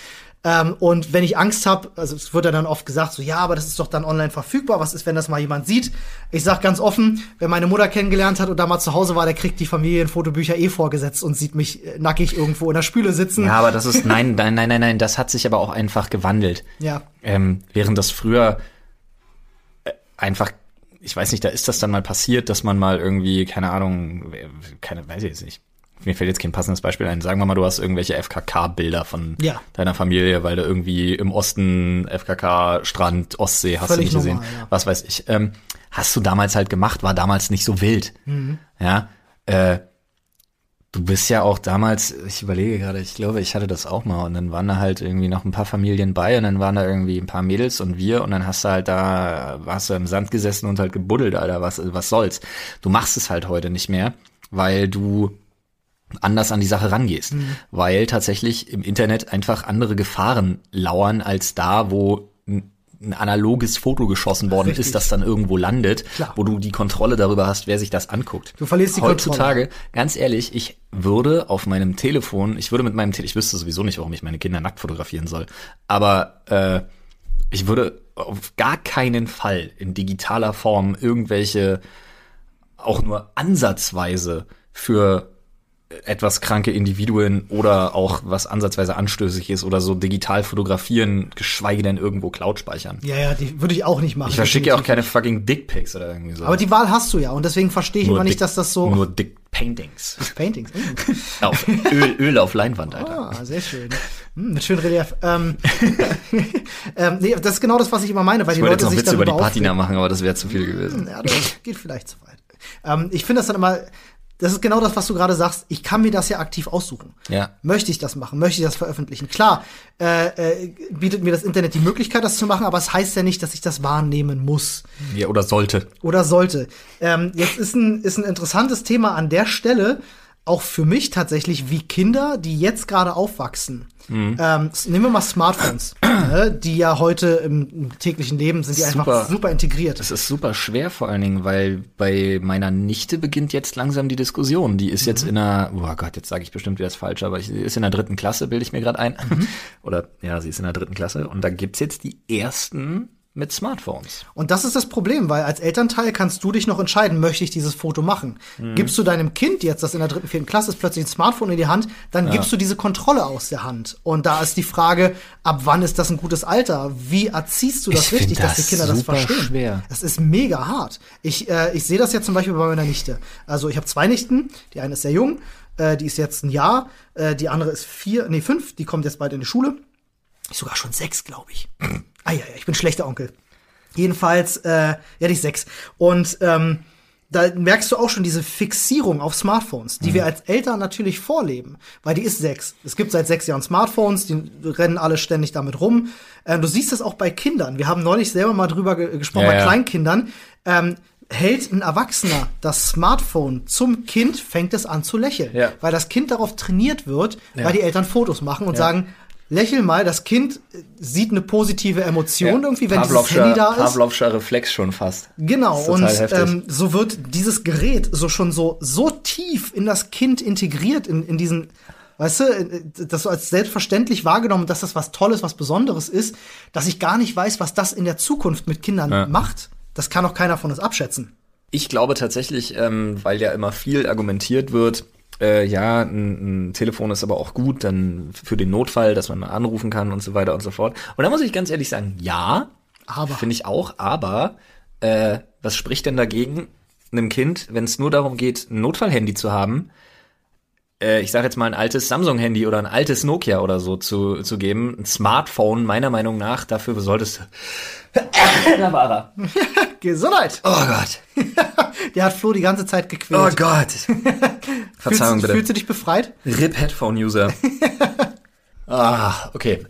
Ähm, und wenn ich Angst habe, also es wird ja dann oft gesagt, so ja, aber das ist doch dann online verfügbar. Was ist, wenn das mal jemand sieht? Ich sag ganz offen, wer meine Mutter kennengelernt hat und da mal zu Hause war, der kriegt die Familienfotobücher eh vorgesetzt und sieht mich äh, nackig irgendwo in der Spüle sitzen. Ja, aber das ist, nein, nein, nein, nein, nein, das hat sich aber auch einfach gewandelt. Ja. Ähm, während das früher äh, einfach, ich weiß nicht, da ist das dann mal passiert, dass man mal irgendwie, keine Ahnung, keine, weiß ich jetzt nicht. Mir fällt jetzt kein passendes Beispiel ein. Sagen wir mal, du hast irgendwelche FKK-Bilder von Ja. deiner Familie, weil du irgendwie im Osten FKK, Strand, Ostsee hast Völlig du nicht gesehen. normal, ja. Was weiß ich. Ähm, hast du damals halt gemacht, war damals nicht so wild. Mhm. Ja. Äh, Du bist ja auch damals, ich überlege gerade, ich glaube, ich hatte das auch mal und dann waren da halt irgendwie noch ein paar Familien bei und dann waren da irgendwie ein paar Mädels und wir und dann hast du halt da, warst du im Sand gesessen und halt gebuddelt, Alter, was, was soll's. Du machst es halt heute nicht mehr, weil du anders an die Sache rangehst, weil tatsächlich im Internet einfach andere Gefahren lauern als da, wo ein analoges Foto geschossen worden Richtig. ist, das dann irgendwo landet, Klar. wo du die Kontrolle darüber hast, wer sich das anguckt. Du verlierst die Heutzutage, ganz ehrlich, ich würde auf meinem Telefon, ich würde mit meinem Telefon, ich wüsste sowieso nicht, warum ich meine Kinder nackt fotografieren soll, aber äh, ich würde auf gar keinen Fall in digitaler Form irgendwelche auch nur ansatzweise für etwas kranke Individuen oder auch was ansatzweise anstößig ist oder so digital fotografieren, geschweige denn irgendwo Cloud speichern. Ja, ja, die würde ich auch nicht machen. Ich verschicke ja auch keine fucking Dickpics oder irgendwie so. Aber die Wahl hast du ja und deswegen verstehe ich immer nicht, dass das so Nur Dick Paintings. Paintings. mm. auf Öl, Öl auf Leinwand, Alter. Ah, sehr schön. Hm, mit schön Relief. Ähm, ähm, nee, das ist genau das, was ich immer meine, weil Ich die Leute jetzt noch sich Witze über die Patina machen, aber das wäre zu viel gewesen. Ja, das geht vielleicht zu weit. Ähm, ich finde das dann immer, das ist genau das, was du gerade sagst. Ich kann mir das ja aktiv aussuchen. Ja. Möchte ich das machen? Möchte ich das veröffentlichen? Klar, äh, äh, bietet mir das Internet die Möglichkeit, das zu machen, aber es heißt ja nicht, dass ich das wahrnehmen muss Ja, oder sollte. oder sollte. Ähm, jetzt ist ein, ist ein interessantes Thema an der Stelle. auch für mich tatsächlich, wie Kinder, die jetzt gerade aufwachsen. Mhm. Ähm, nehmen wir mal Smartphones, ne, die ja heute im, im, täglichen Leben sind, die super, einfach super integriert. Es ist super schwer vor allen Dingen, weil bei meiner Nichte beginnt jetzt langsam die Diskussion. Die ist mhm. jetzt in einer, oh Gott, jetzt sage ich bestimmt wieder das Falsche, aber sie ist in der dritten Klasse, bilde ich mir gerade ein. Mhm. Oder ja, sie ist in der dritten Klasse und da gibt's jetzt die ersten mit Smartphones. Und das ist das Problem, weil als Elternteil kannst du dich noch entscheiden, möchte ich dieses Foto machen. Mhm. Gibst du deinem Kind jetzt, das in der dritten, vierten Klasse ist, plötzlich ein Smartphone in die Hand, dann ja. gibst du diese Kontrolle aus der Hand. Und da ist die Frage, ab wann ist das ein gutes Alter? Wie erziehst du das ich richtig, das dass die Kinder das verstehen? Schwer. Das ist mega hart. Ich, äh, ich sehe das jetzt zum Beispiel bei meiner Nichte. Also ich habe zwei Nichten, die eine ist sehr jung, äh, die ist jetzt ein Jahr, äh, die andere ist vier, nee, fünf, die kommt jetzt bald in die Schule. Sogar schon sechs, glaube ich. Ah ja, ja, ich bin schlechter Onkel. Jedenfalls, äh, ja, die sechs. Und ähm, da merkst du auch schon diese Fixierung auf Smartphones, die mhm. wir als Eltern natürlich vorleben, weil die ist sechs. Es gibt seit sechs Jahren Smartphones, die rennen alle ständig damit rum. Ähm, du siehst das auch bei Kindern. Wir haben neulich selber mal drüber ge gesprochen, ja, bei ja. Kleinkindern. Ähm, hält ein Erwachsener das Smartphone zum Kind, fängt es an zu lächeln, ja. weil das Kind darauf trainiert wird, weil die Eltern Fotos machen und sagen, lächel mal, das Kind sieht eine positive Emotion ja, irgendwie, wenn dieses Handy da ist. Pavlovscher Reflex schon fast. Genau, und ähm, so wird dieses Gerät so schon so, so tief in das Kind integriert, in, in diesen, weißt du, das so als selbstverständlich wahrgenommen, dass das was Tolles, was Besonderes ist, dass ich gar nicht weiß, was das in der Zukunft mit Kindern ja. macht. Das kann auch keiner von uns abschätzen. Ich glaube tatsächlich, ähm, weil ja immer viel argumentiert wird, äh, ja, ein, ein, Telefon ist aber auch gut, dann für den Notfall, dass man anrufen kann und so weiter und so fort. Und da muss ich ganz ehrlich sagen, ja, aber finde ich auch, aber äh, was spricht denn dagegen, einem Kind, wenn es nur darum geht, ein Notfallhandy zu haben, äh, ich sage jetzt mal ein altes Samsung-Handy oder ein altes Nokia oder so zu, zu geben, ein Smartphone meiner Meinung nach, dafür solltest da war er. Gesundheit. Oh Gott. Der hat Flo die ganze Zeit gequält. Oh Gott. Verzeihung fühlst, bitte. Fühlst du dich befreit? RIP Headphone User. Ah, okay.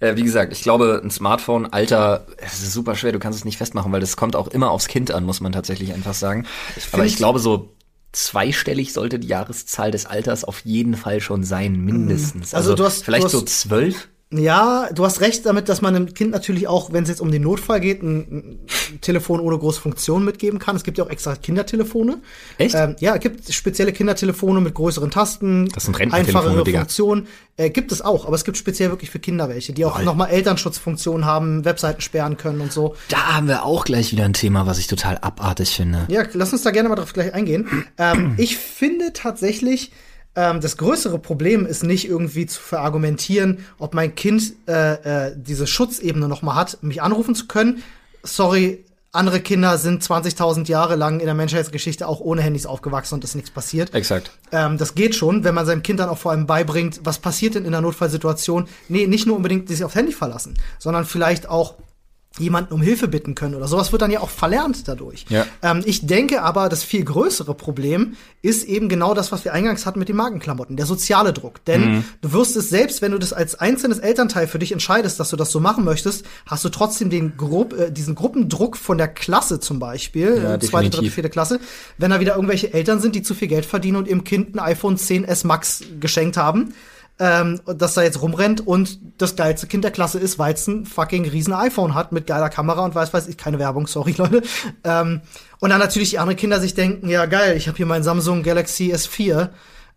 Äh, wie gesagt, ich glaube, ein Smartphone, Alter, es ist super schwer, du kannst es nicht festmachen, weil das kommt auch immer aufs Kind an, muss man tatsächlich einfach sagen. Ich Aber ich glaube, so zweistellig sollte die Jahreszahl des Alters auf jeden Fall schon sein, mindestens. Also, also du hast, vielleicht du hast, so zwölf? Ja, du hast recht damit, dass man einem Kind natürlich auch, wenn es jetzt um den Notfall geht, ein, ein, Telefon ohne große Funktion mitgeben kann. Es gibt ja auch extra Kindertelefone. Echt? Ähm, ja, es gibt spezielle Kindertelefone mit größeren Tasten, das sind einfachere Funktionen. Äh, gibt es auch, aber es gibt speziell wirklich für Kinder welche, die auch nochmal Elternschutzfunktionen haben, Webseiten sperren können und so. Da haben wir auch gleich wieder ein Thema, was ich total abartig finde. Ja, lass uns da gerne mal drauf gleich eingehen. Ähm, ich finde tatsächlich, ähm, das größere Problem ist nicht irgendwie zu verargumentieren, ob mein Kind äh, äh, diese Schutzebene noch mal hat, mich anrufen zu können. Sorry, andere Kinder sind 20.000 Jahre lang in der Menschheitsgeschichte auch ohne Handys aufgewachsen und ist nichts passiert. Exakt. Ähm, das geht schon, wenn man seinem Kind dann auch vor allem beibringt, was passiert denn in der Notfallsituation. Nee, nicht nur unbedingt sich aufs Handy verlassen, sondern vielleicht auch jemanden um Hilfe bitten können oder sowas wird dann ja auch verlernt dadurch. Ja. Ähm, ich denke aber, das viel größere Problem ist eben genau das, was wir eingangs hatten mit den Markenklamotten, der soziale Druck. Denn mhm. du wirst es selbst, wenn du das als einzelnes Elternteil für dich entscheidest, dass du das so machen möchtest, hast du trotzdem den Gru äh, diesen Gruppendruck von der Klasse zum Beispiel, ja, äh, zweite, dritte, vierte Klasse, wenn da wieder irgendwelche Eltern sind, die zu viel Geld verdienen und ihrem Kind ein iPhone 10s Max geschenkt haben ähm, dass er jetzt rumrennt und das geilste Kind der Klasse ist, weil es ein fucking riesen iPhone hat mit geiler Kamera und weiß weiß ich, keine Werbung, sorry Leute. Ähm, und dann natürlich die anderen Kinder sich denken, ja geil, ich habe hier mein Samsung Galaxy S4,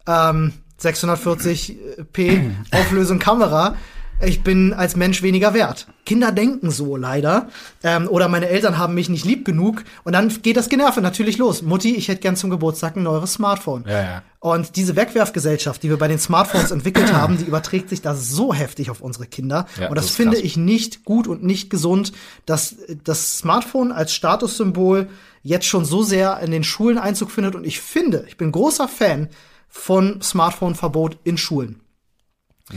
ähm, 640p Auflösung Kamera ich bin als Mensch weniger wert. Kinder denken so leider. Ähm, oder meine Eltern haben mich nicht lieb genug. Und dann geht das Generve natürlich los. Mutti, ich hätte gern zum Geburtstag ein neues Smartphone. Ja, ja. Und diese Wegwerfgesellschaft, die wir bei den Smartphones entwickelt haben, die überträgt sich da so heftig auf unsere Kinder. Ja, und das, das finde krass. ich nicht gut und nicht gesund, dass das Smartphone als Statussymbol jetzt schon so sehr in den Schulen Einzug findet. Und ich finde, ich bin großer Fan von Smartphone-Verbot in Schulen.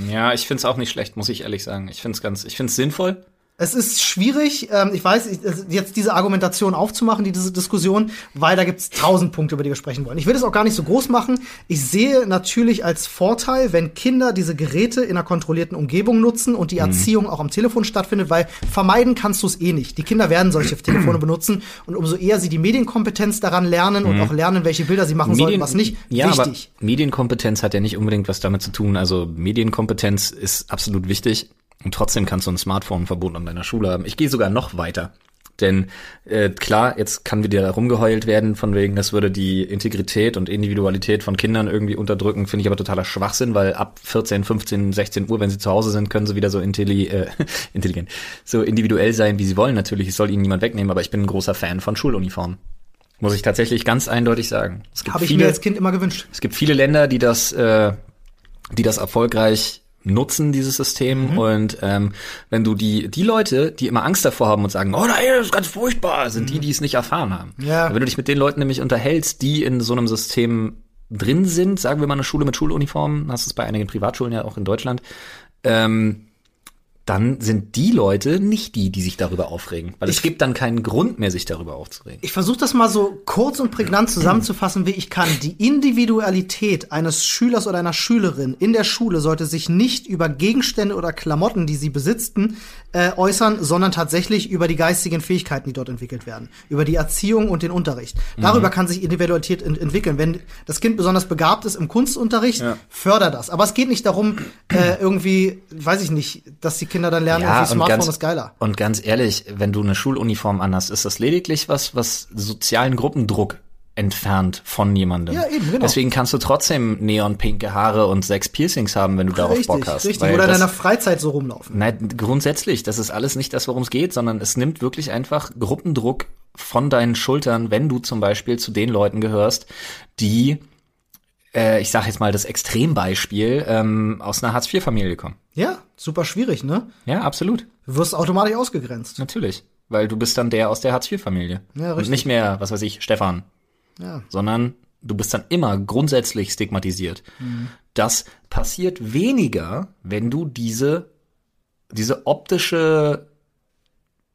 Ja, ich find's auch nicht schlecht, muss ich ehrlich sagen. Ich find's ganz, ich find's sinnvoll. Es ist schwierig, ähm, ich weiß, ich, es- jetzt diese Argumentation aufzumachen, die, diese Diskussion, weil da gibt's tausend Punkte, über die wir sprechen wollen. Ich will das auch gar nicht so groß machen. Ich sehe natürlich als Vorteil, wenn Kinder diese Geräte in einer kontrollierten Umgebung nutzen und die Erziehung auch am Telefon stattfindet, weil vermeiden kannst du es eh nicht. Die Kinder werden solche Telefone benutzen und umso eher sie die Medienkompetenz daran lernen und auch lernen, welche Bilder sie machen sollen, was nicht, ja, wichtig. aber Medienkompetenz hat ja nicht unbedingt was damit zu tun. Also Medienkompetenz ist absolut wichtig und trotzdem kannst du ein Smartphone-Verbot an deiner Schule haben. Ich gehe sogar noch weiter. Denn äh, klar, jetzt kann wieder rumgeheult werden, von wegen, das würde die Integrität und Individualität von Kindern irgendwie unterdrücken, finde ich aber totaler Schwachsinn, weil ab 14, 15, 16 Uhr, wenn sie zu Hause sind, können sie wieder so intelli äh, intelligent, so individuell sein, wie sie wollen. Natürlich, es soll ihnen niemand wegnehmen, aber ich bin ein großer Fan von Schuluniformen. Muss ich tatsächlich ganz eindeutig sagen. Habe ich viele, mir als Kind immer gewünscht. es gibt viele Länder, die das, äh, die das erfolgreich nutzen, dieses System. Mhm. Und ähm, wenn du die, die Leute, die immer Angst davor haben und sagen, oh nein, das ist ganz furchtbar, sind die, die es nicht erfahren haben. Mhm. Ja. Wenn du dich mit den Leuten nämlich unterhältst, die in so einem System drin sind, sagen wir mal eine Schule mit Schuluniformen, hast es bei einigen Privatschulen ja auch in Deutschland, ähm, dann sind die Leute nicht die, die sich darüber aufregen. Weil es gibt dann keinen Grund mehr, sich darüber aufzuregen. Ich versuche das mal so kurz und prägnant zusammenzufassen, wie ich kann. Die Individualität eines Schülers oder einer Schülerin in der Schule sollte sich nicht über Gegenstände oder Klamotten, die sie besitzten, äh, äußern, sondern tatsächlich über die geistigen Fähigkeiten, die dort entwickelt werden, über die Erziehung und den Unterricht. Darüber kann sich Individualität ent entwickeln. Wenn das Kind besonders begabt ist im Kunstunterricht, Ja. förder das. Aber es geht nicht darum, äh, irgendwie, weiß ich nicht, dass die Kinder dann lernen, irgendwie Smartphone ist geiler. Und ganz ehrlich, wenn du eine Schuluniform anhast, ist das lediglich was, was sozialen Gruppendruck entfernt von jemandem. Ja, eben, genau. Deswegen kannst du trotzdem neonpinke Haare und sechs Piercings haben, wenn du darauf Richtig, Bock hast. richtig. Oder in deiner Freizeit so rumlaufen. Nein, grundsätzlich, das ist alles nicht das, worum es geht, sondern es nimmt wirklich einfach Gruppendruck von deinen Schultern, wenn du zum Beispiel zu den Leuten gehörst, die, äh, ich sage jetzt mal das Extrembeispiel, ähm, aus einer Hartz-IV-Familie kommen. Ja, super schwierig, ne? Ja, absolut. Du wirst automatisch ausgegrenzt. Natürlich. Weil du bist dann der aus der Hartz-IV-Familie. Ja, Und richtig. nicht mehr, was weiß ich, Stefan. Ja. Sondern du bist dann immer grundsätzlich stigmatisiert. Mhm. Das passiert weniger, wenn du diese, diese optische,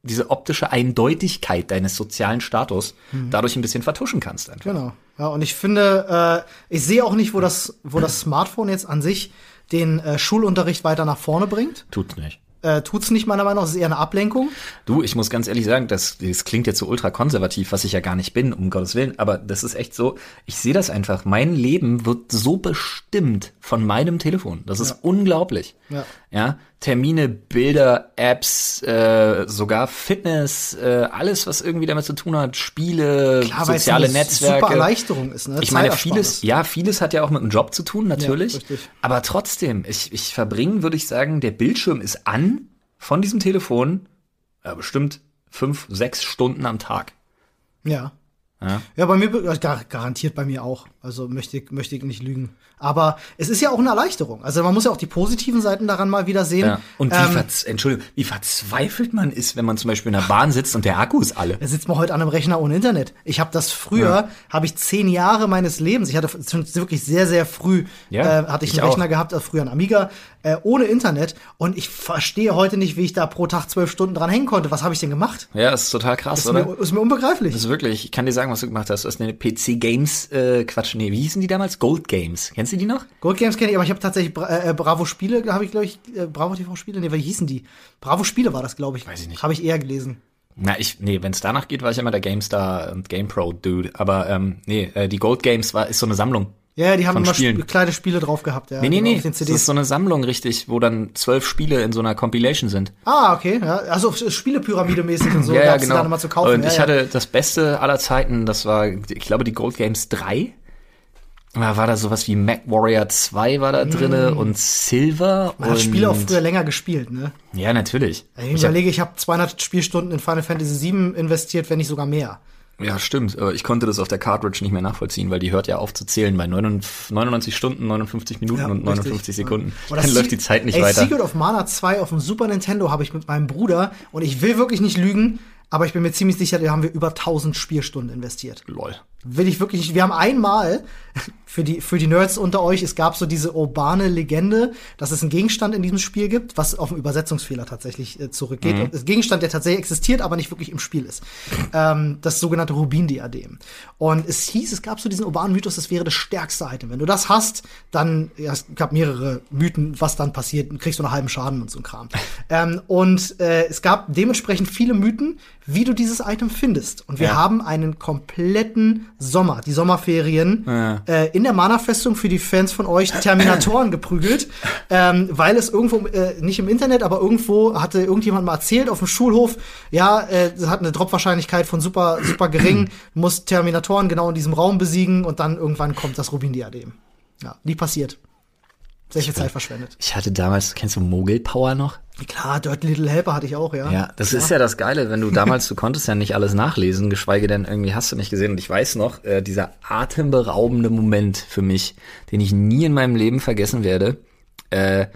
diese optische Eindeutigkeit deines sozialen Status dadurch ein bisschen vertuschen kannst einfach. Genau. Ja, und ich finde, äh, ich sehe auch nicht, wo das, wo das Smartphone jetzt an sich den äh, Schulunterricht weiter nach vorne bringt. Tut's nicht. Äh, tut's nicht meiner Meinung nach, es ist eher eine Ablenkung. Du, ich muss ganz ehrlich sagen, das, das klingt jetzt so ultra konservativ, was ich ja gar nicht bin, um Gottes Willen, aber das ist echt so, ich sehe das einfach. Mein Leben wird so bestimmt von meinem Telefon. Das ist unglaublich. Ja. ja. Termine, Bilder, Apps, äh, sogar Fitness, äh, alles, was irgendwie damit zu tun hat, Spiele, Klar, es soziale eine Netzwerke. super Erleichterung ist, ne? Ich meine, vieles, ja, vieles hat ja auch mit dem Job zu tun, natürlich. Ja, aber trotzdem, ich, ich verbringe, würde ich sagen, der Bildschirm ist an von diesem Telefon, ja, bestimmt fünf, sechs Stunden am Tag. Ja. Ja. Ja, bei mir, äh, gar, garantiert bei mir auch. Also möchte ich, möchte ich nicht lügen. Aber es ist ja auch eine Erleichterung. Also man muss ja auch die positiven Seiten daran mal wieder sehen. Ja. Und wie, ähm, verz Entschuldigung, wie verzweifelt man ist, wenn man zum Beispiel in der Bahn sitzt und der Akku ist alle. Da sitzt man heute an einem Rechner ohne Internet. Ich habe das früher, habe ich zehn Jahre meines Lebens, ich hatte wirklich sehr, sehr früh, Ja, äh, hatte ich ich einen auch. Rechner gehabt, also früher einen Amiga, äh, ohne Internet. Und ich verstehe heute nicht, wie ich da pro Tag zwölf Stunden dran hängen konnte. Was habe ich denn gemacht? Ja, das ist total krass, Ist oder? mir, ist mir unbegreiflich. Das ist wirklich, ich kann dir sagen, was du gemacht hast. Du hast eine PC Games, äh, Quatsch, nee, wie hießen die damals? Gold Games. Kennst du die noch? Gold Games kenne ich, aber ich habe tatsächlich Bra äh, Bravo Spiele, habe ich glaube ich, äh, Bravo TV Spiele, nee, wie hießen die? Bravo Spiele war das, glaube ich. Weiß ich nicht. Habe ich eher gelesen. Na, ich, nee, wenn es danach geht, war ich immer der GameStar und GamePro-Dude. Aber ähm, nee, äh, die Gold Games war, ist so eine Sammlung. Ja, die haben immer Spielen. Sp kleine Spiele drauf gehabt, ja. Nee, nee, genau, nee, das ist so eine Sammlung, richtig, wo dann zwölf Spiele in so einer Compilation sind. ah, okay, ja. Also Spielepyramide-mäßig und so ja, ja, genau. dann immer zu kaufen. Und ja, ich ja. hatte das Beste aller Zeiten, das war, ich glaube, die Gold Games 3. War da sowas wie Mac Warrior 2 war da drinne und Silver. Mm. Man und hat Spiele auch früher länger gespielt, ne? Ja, natürlich. Ich, Ich hab, überlege, ich habe 200 Spielstunden in Final Fantasy VII investiert, wenn nicht sogar mehr. ja, stimmt. Aber ich konnte das auf der Cartridge nicht mehr nachvollziehen, weil die hört ja auf zu zählen bei 99 99 Stunden, 59 Minuten Ja, und 59 richtig. Sekunden. Oder Dann läuft die Zeit nicht Ey, weiter. Secret of Mana 2 auf dem Super Nintendo habe ich mit meinem Bruder und ich will wirklich nicht lügen, aber ich bin mir ziemlich sicher, da haben wir über 1000 Spielstunden investiert. Lol. Will ich wirklich nicht. Wir haben einmal, für die, für die Nerds unter euch, es gab so diese urbane Legende, dass es einen Gegenstand in diesem Spiel gibt, was auf einen Übersetzungsfehler tatsächlich äh, zurückgeht. Mhm. Ein Gegenstand, der tatsächlich existiert, aber nicht wirklich im Spiel ist. Ähm, das sogenannte Rubin-Diadem. Und es hieß, es gab so diesen urbanen Mythos, das wäre das stärkste Item. Wenn du das hast, dann, ja, es gab mehrere Mythen, was dann passiert, kriegst du einen halben Schaden und so ein Kram. ähm, und äh, es gab dementsprechend viele Mythen, wie du dieses Item findest. Und wir Ja. haben einen kompletten Sommer, die Sommerferien, Ja. äh, in der Mana-Festung für die Fans von euch Terminatoren geprügelt, ähm, weil es irgendwo, äh, nicht im Internet, aber irgendwo hatte irgendjemand mal erzählt auf dem Schulhof, ja, äh, es hat eine Drop-Wahrscheinlichkeit von super, super gering, muss Terminatoren genau in diesem Raum besiegen und dann irgendwann kommt das Rubin-Diadem. Ja, nie passiert. Viel Zeit verschwendet. Ich hatte damals, kennst du Mogul Power noch? Klar, Dirty Little Helper hatte ich auch, ja. Ja, das Klar. ist ja das Geile, wenn du damals, du konntest ja nicht alles nachlesen, geschweige denn irgendwie hast du nicht gesehen. Und ich weiß noch, äh, dieser atemberaubende Moment für mich, den ich nie in meinem Leben vergessen werde, äh,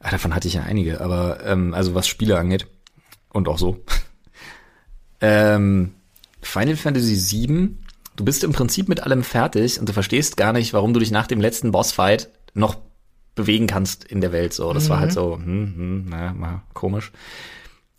ah, davon hatte ich ja einige, aber ähm, also was Spiele angeht und auch so. ähm, Final Fantasy VII, du bist im Prinzip mit allem fertig und du verstehst gar nicht, warum du dich nach dem letzten Bossfight noch bewegen kannst in der Welt. So, das war halt so, hm, hm, na, mal komisch.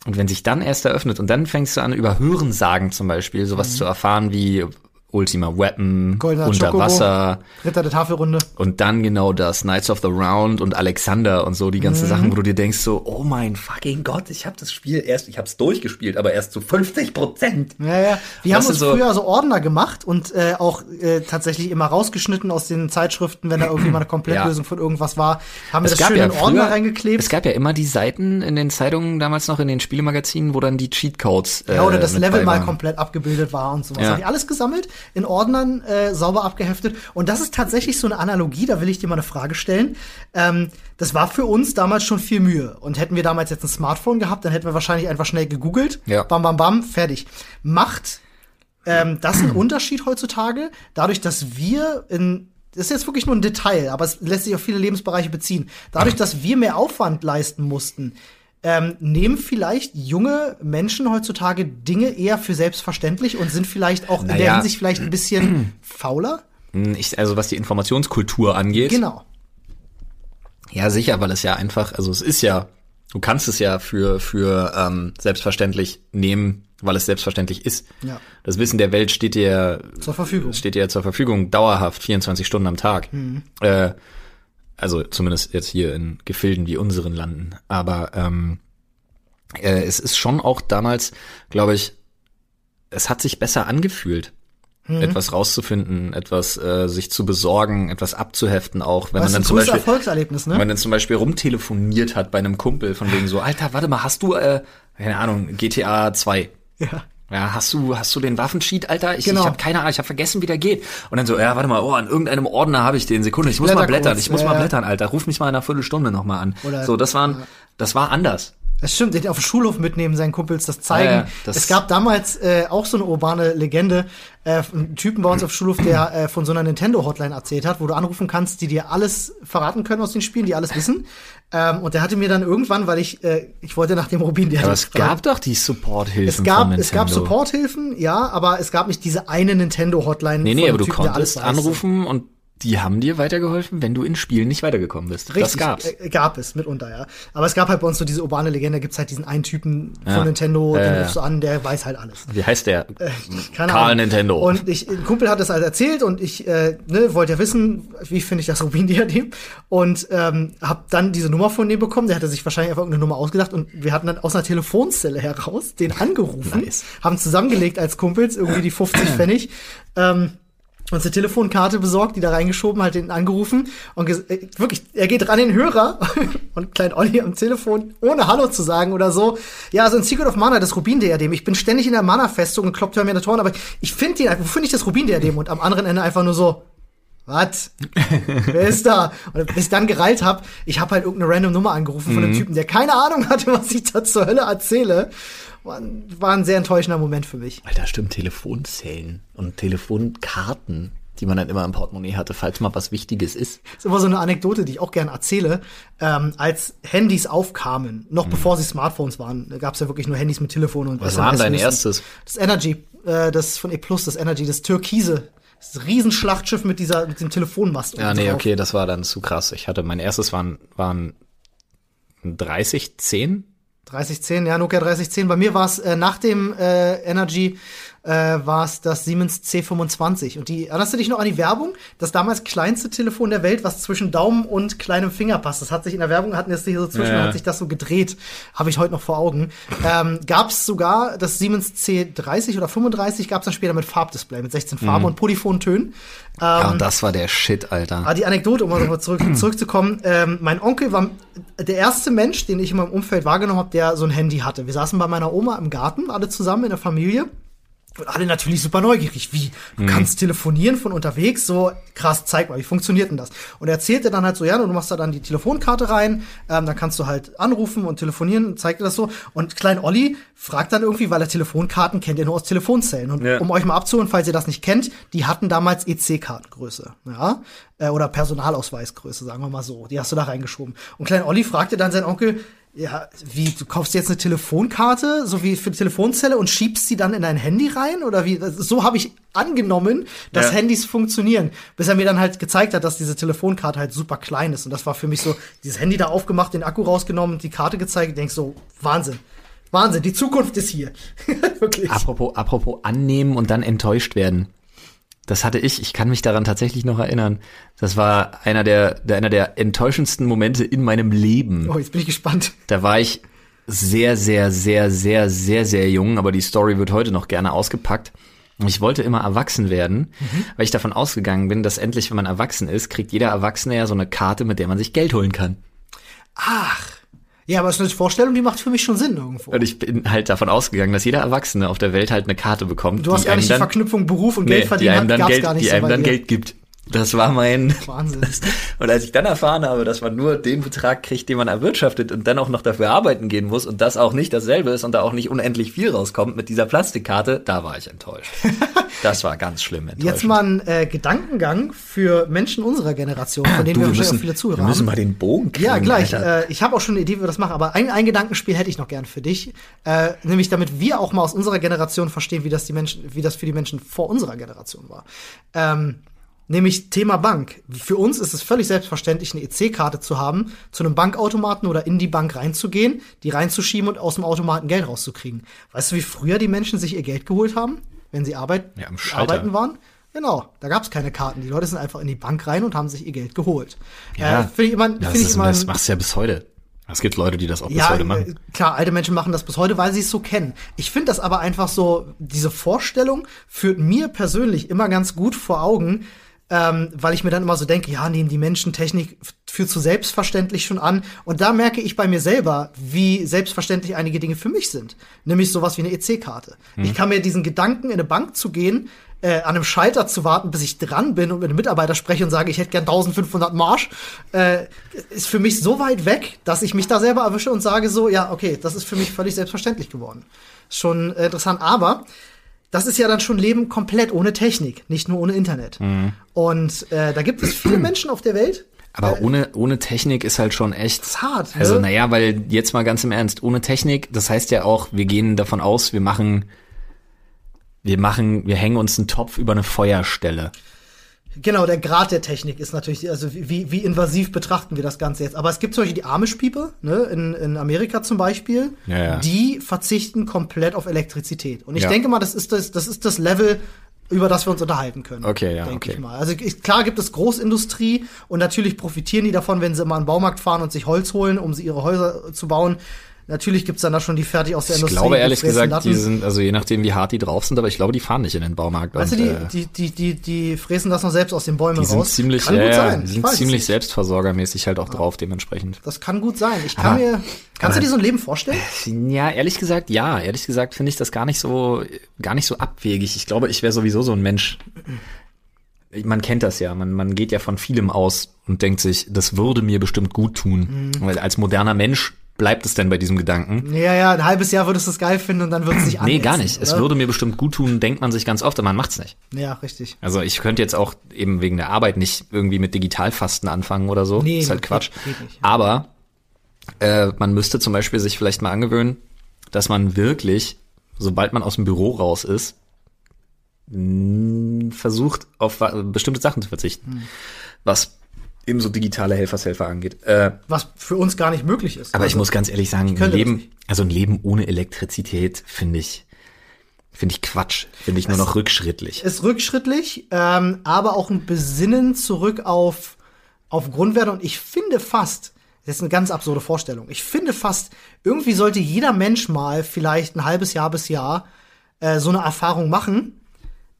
Und wenn sich dann erst eröffnet und dann fängst du an, über Hörensagen zum Beispiel sowas zu erfahren wie Ultima Weapon, Goldener Unter Chocobo. Wasser Ritter der Tafelrunde. und dann genau das Knights of the Round und Alexander und so die ganzen Mhm. Sachen, wo du dir denkst so, oh mein fucking Gott, ich habe das Spiel erst, ich habe es durchgespielt, aber erst zu 50 Prozent. Ja, ja. Wir Das haben uns so- früher so Ordner gemacht und äh, auch äh, tatsächlich immer rausgeschnitten aus den Zeitschriften, wenn da irgendwie mal eine Komplettlösung von irgendwas war, haben wir das schön in Ordner reingeklebt. es gab ja immer die Seiten in den Zeitungen damals noch in den Spielemagazinen, wo dann die Cheatcodes äh, ja, oder das mit Level mal komplett abgebildet war und sowas. Ja. Habe ich alles gesammelt, in Ordnern äh, sauber abgeheftet. Und das ist tatsächlich so eine Analogie, da will ich dir mal eine Frage stellen. Ähm, das war für uns damals schon viel Mühe. Und hätten wir damals jetzt ein Smartphone gehabt, dann hätten wir wahrscheinlich einfach schnell gegoogelt. Ja. Bam, bam, bam, fertig. Macht ähm, das einen Unterschied heutzutage, dadurch, dass wir in das ist jetzt wirklich nur ein Detail, aber es lässt sich auf viele Lebensbereiche beziehen. Dadurch, dass wir mehr Aufwand leisten mussten, ähm, nehmen vielleicht junge Menschen heutzutage Dinge eher für selbstverständlich und sind vielleicht auch in der Naja. Hinsicht vielleicht ein bisschen fauler? Hm, Ich, also was die Informationskultur angeht. Genau. Ja, sicher, weil es ja einfach, also es ist ja, du kannst es ja für, für ähm, selbstverständlich nehmen, weil es selbstverständlich ist. Ja. Das Wissen der Welt steht dir, Zur Verfügung. steht dir zur Verfügung, dauerhaft, 24 Stunden am Tag. Mhm. Äh, also zumindest jetzt hier in Gefilden wie unseren landen. Aber ähm, äh, es ist schon auch damals, glaube ich, es hat sich besser angefühlt. Mhm. Etwas rauszufinden, etwas äh, sich zu besorgen, etwas abzuheften auch, wenn ist man dann zum Beispiel, Erfolgserlebnis, wenn ne? man dann zum Beispiel rumtelefoniert hat bei einem Kumpel von wegen so, Alter, warte mal, hast du, äh, keine Ahnung, GTA 2? Ja. Ja, hast du, hast du den Waffensheet, Alter? Ich, Genau. ich habe keine Ahnung, ich habe vergessen, wie der geht. Und dann so, ja, warte mal, oh, an irgendeinem Ordner habe ich den. Sekunde, ich muss mal Blätter blättern, kurz, ich muss ja, mal blättern, Alter. Ruf mich mal in einer Viertelstunde nochmal an. Oder- so, das waren, das war anders. Das stimmt, den auf den Schulhof mitnehmen, seinen Kumpels das zeigen. Ja, ja, das- es gab damals äh, auch so eine urbane Legende, äh, einen Typen bei uns auf Schulhof, der äh, von so einer Nintendo-Hotline erzählt hat, wo du anrufen kannst, die dir alles verraten können aus den Spielen, die alles wissen. Ähm, und der hatte mir dann irgendwann, weil ich, äh, ich wollte nach dem Rubin, der Aber es gab doch die Supporthilfen es gab, es gab. Supporthilfen, ja, aber es gab nicht diese eine Nintendo-Hotline. Nee, nee, aber du Typen, alles konntest weiß. anrufen und die haben dir weitergeholfen, wenn du in Spielen nicht weitergekommen bist. Richtig, das gab's. Äh, gab es mitunter, ja. Aber es gab halt bei uns so diese urbane Legende, gibt's halt diesen einen Typen Ja. von Nintendo, Ja, den rufst du an, der weiß halt alles. Wie heißt der? Keine Karl Ahnung. Nintendo. Und ich, ein Kumpel hat das halt erzählt und ich äh, ne, wollte ja wissen, wie finde ich das Rubin-Diadem und ähm, habe dann diese Nummer von dem bekommen. Der hatte sich wahrscheinlich einfach irgendeine Nummer ausgedacht und wir hatten dann aus einer Telefonzelle heraus den angerufen, Nice. haben zusammengelegt als Kumpels irgendwie die 50 Pfennig. Ähm, uns eine Telefonkarte besorgt, die da reingeschoben, halt den angerufen und äh, wirklich, er geht ran den Hörer und Klein Olli am Telefon, ohne Hallo zu sagen oder so. Ja, also ein Secret of Mana, das Rubin-Diadem. Ich bin ständig in der Mana-Festung und kloppt Terminatoren, aber ich finde den, wo finde ich das Rubin-Diadem? Und am anderen Ende einfach nur so, was? Wer ist da? Und bis ich dann gereilt hab, ich habe halt irgendeine random Nummer angerufen von einem Typen, der keine Ahnung hatte, was ich da zur Hölle erzähle. War, war ein sehr enttäuschender Moment für mich. Alter, stimmt, Telefonzellen und Telefonkarten, die man dann immer im Portemonnaie hatte, falls mal was Wichtiges ist. Das ist immer so eine Anekdote, die ich auch gerne erzähle. Ähm, als Handys aufkamen, noch bevor sie Smartphones waren, gab es ja wirklich nur Handys mit Telefon und. Was war denn dein SMS-Listen. erstes? Das Energy, äh, das von E Plus, das Energy, das Türkise. Das Riesenschlachtschiff mit dieser, mit dem Telefonmast. Ja, nee, drauf. okay, das war dann zu krass. Ich hatte, mein erstes waren, waren 30, 10? 3010, ja, Nokia 3010. Bei mir war es äh, nach dem äh, Energy äh, war es das Siemens C25. Und die, erinnerst du dich noch an die Werbung? Das damals kleinste Telefon der Welt, was zwischen Daumen und kleinem Finger passt. Das hat sich in der Werbung, hatten jetzt hier so zwischen, Ja. hat sich das so gedreht. Habe ich heute noch vor Augen. Ähm, gab es sogar das Siemens C30 oder 35, gab es dann später mit Farbdisplay, mit 16 Farben und Polyphontönen. Ja, und das war der Shit, Alter. Ah, die Anekdote, um mal nochmal zurück, zurückzukommen. Ähm, mein Onkel war der erste Mensch, den ich in meinem Umfeld wahrgenommen habe, der so ein Handy hatte. Wir saßen bei meiner Oma im Garten, alle zusammen in der Familie. Alle natürlich super neugierig. Wie? Du kannst telefonieren von unterwegs? So, krass, zeig mal, wie funktioniert denn das? Und er erzählte dann halt so, ja, du machst da dann die Telefonkarte rein, ähm, dann kannst du halt anrufen und telefonieren und zeigt dir das so. Und Klein Olli fragt dann irgendwie, weil er Telefonkarten kennt, er nur aus Telefonzellen. Und Ja. um euch mal abzuholen, falls ihr das nicht kennt, die hatten damals EC-Kartengröße, ja, äh, oder Personalausweisgröße, sagen wir mal so. Die hast du da reingeschoben. Und Klein Olli fragte dann seinen Onkel, ja, wie, du kaufst jetzt eine Telefonkarte, so wie für die Telefonzelle und schiebst sie dann in dein Handy rein? Oder wie? So habe ich angenommen, dass Ja. Handys funktionieren. Bis er mir dann halt gezeigt hat, dass diese Telefonkarte halt super klein ist. Und das war für mich so, dieses Handy da aufgemacht, den Akku rausgenommen, die Karte gezeigt, denk so, Wahnsinn. Wahnsinn, die Zukunft ist hier. Wirklich. Apropos, apropos annehmen und dann enttäuscht werden. Das hatte ich, ich kann mich daran tatsächlich noch erinnern. Das war einer der, der einer der enttäuschendsten Momente in meinem Leben. Oh, jetzt bin ich gespannt. Da war ich sehr, sehr, sehr, sehr, sehr, sehr jung, aber die Story wird heute noch gerne ausgepackt. Und Ich wollte immer erwachsen werden, weil ich davon ausgegangen bin, dass endlich, wenn man erwachsen ist, kriegt jeder Erwachsene ja so eine Karte, mit der man sich Geld holen kann. Ach. Ja, aber das ist eine Vorstellung, die macht für mich schon Sinn irgendwo. Und ich bin halt davon ausgegangen, dass jeder Erwachsene auf der Welt halt eine Karte bekommt. Du hast gar einem nicht die Verknüpfung Beruf und Nee, Geld die verdienen einem hat, dann Geld, die einem dann. Geld gibt. Das war mein Wahnsinn. Und als ich dann erfahren habe, dass man nur den Betrag kriegt, den man erwirtschaftet und dann auch noch dafür arbeiten gehen muss und das auch nicht dasselbe ist und da auch nicht unendlich viel rauskommt mit dieser Plastikkarte, da war ich enttäuscht. Das war ganz schlimm enttäuschend. Jetzt mal ein äh, Gedankengang für Menschen unserer Generation, von denen du, wir wahrscheinlich auch viele Zuhörer wir müssen haben. mal den Bogen kriegen, Ja, gleich. Äh, ich habe auch schon eine Idee, wie wir das machen, aber ein, ein Gedankenspiel hätte ich noch gern für dich. Äh, nämlich damit wir auch mal aus unserer Generation verstehen, wie das die Menschen, wie das für die Menschen vor unserer Generation war. Ähm, nämlich Thema Bank. Für uns ist es völlig selbstverständlich, eine EC-Karte zu haben, zu einem Bankautomaten oder in die Bank reinzugehen, die reinzuschieben und aus dem Automaten Geld rauszukriegen. Weißt du, wie früher die Menschen sich ihr Geld geholt haben, wenn sie arbeit Ja, arbeiten waren? Genau, da gab es keine Karten. Die Leute sind einfach in die Bank rein und haben sich ihr Geld geholt. ja, äh, finde ich immer, das, finde ich immer das machst du ja bis heute. Es gibt Leute, die das auch bis ja, heute äh, machen. klar, alte Menschen machen das bis heute, weil sie es so kennen. Ich finde das aber einfach so, diese Vorstellung führt mir persönlich immer ganz gut vor Augen, ähm, weil ich mir dann immer so denke, ja, nehmen die Menschen Technik für zu selbstverständlich schon an. Und da merke ich bei mir selber, wie selbstverständlich einige Dinge für mich sind. Nämlich sowas wie eine EC-Karte. Ich kann mir diesen Gedanken, in eine Bank zu gehen, äh, an einem Schalter zu warten, bis ich dran bin und mit einem Mitarbeiter spreche und sage, ich hätte gern 1500 Marsch, äh, ist für mich so weit weg, dass ich mich da selber erwische und sage so, ja, okay, das ist für mich völlig selbstverständlich geworden. Schon äh, interessant, aber das ist ja dann schon Leben komplett ohne Technik, nicht nur ohne Internet. Und äh, da gibt es viele Menschen auf der Welt, Aber ohne, ohne Technik ist halt schon echt. ist hart. Ne? Also, naja, weil jetzt mal ganz im Ernst, ohne Technik, das heißt ja auch, wir gehen davon aus, wir machen, wir machen, wir hängen uns einen Topf über eine Feuerstelle. Genau, der Grad der Technik ist natürlich, also wie, wie invasiv betrachten wir das Ganze jetzt. Aber es gibt zum Beispiel die Amish-People, ne, in, in Amerika zum Beispiel, Ja, ja. die verzichten komplett auf Elektrizität. Und ich Ja. denke mal, das ist das, das ist das Level, über das wir uns unterhalten können. Okay, ja, denke okay. ich mal. Also ich, klar gibt es Großindustrie und natürlich profitieren die davon, wenn sie immer an den Baumarkt fahren und sich Holz holen, um sie ihre Häuser zu bauen. Natürlich gibt's dann da schon die fertig aus der Ich Industrie. glaube ehrlich gesagt, die Latten. sind, also je nachdem wie hart die drauf sind, aber ich glaube, die fahren nicht in den Baumarkt. Weißt du, und, die, äh, die, die, die, die fräsen das noch selbst aus den Bäumen die sind raus. ziemlich, Kann ja, ja, die Ich sind ziemlich selbstversorgermäßig halt auch drauf dementsprechend. Das kann gut sein. Ich kann Aber- mir. Kannst du aber- dir so ein Leben vorstellen? Ja, ehrlich gesagt, ja. Ehrlich gesagt finde ich das gar nicht so, gar nicht so abwegig. Ich glaube, ich wäre sowieso so ein Mensch. Man kennt das ja. Man, man geht ja von vielem aus und denkt sich, das würde mir bestimmt gut tun. Mhm. Weil als moderner Mensch bleibt es denn bei diesem Gedanken. Ja, ja, ein halbes Jahr würdest du es geil finden und dann würdest du dich Nee, gar nicht. Es oder? würde mir bestimmt gut tun, denkt man sich ganz oft, aber man macht's nicht. Ja, richtig. Also ich könnte jetzt auch eben wegen der Arbeit nicht irgendwie mit Digitalfasten anfangen oder so. Nee, ist halt Quatsch. nicht. Aber äh, man müsste zum Beispiel sich vielleicht mal angewöhnen, dass man wirklich, sobald man aus dem Büro raus ist, versucht, auf bestimmte Sachen zu verzichten. Was eben so digitale Helfershelfer angeht. Äh, Was für uns gar nicht möglich ist. aber ich Also, muss ganz ehrlich sagen, ein das Leben, also ein Leben ohne Elektrizität finde ich, finde ich Quatsch. Finde ich nur noch rückschrittlich. ist rückschrittlich, ähm, aber auch ein Besinnen zurück auf, auf Grundwerte. Und ich finde fast, das ist eine ganz absurde Vorstellung, ich finde fast, irgendwie sollte jeder Mensch mal vielleicht ein halbes Jahr bis Jahr äh, so eine Erfahrung machen,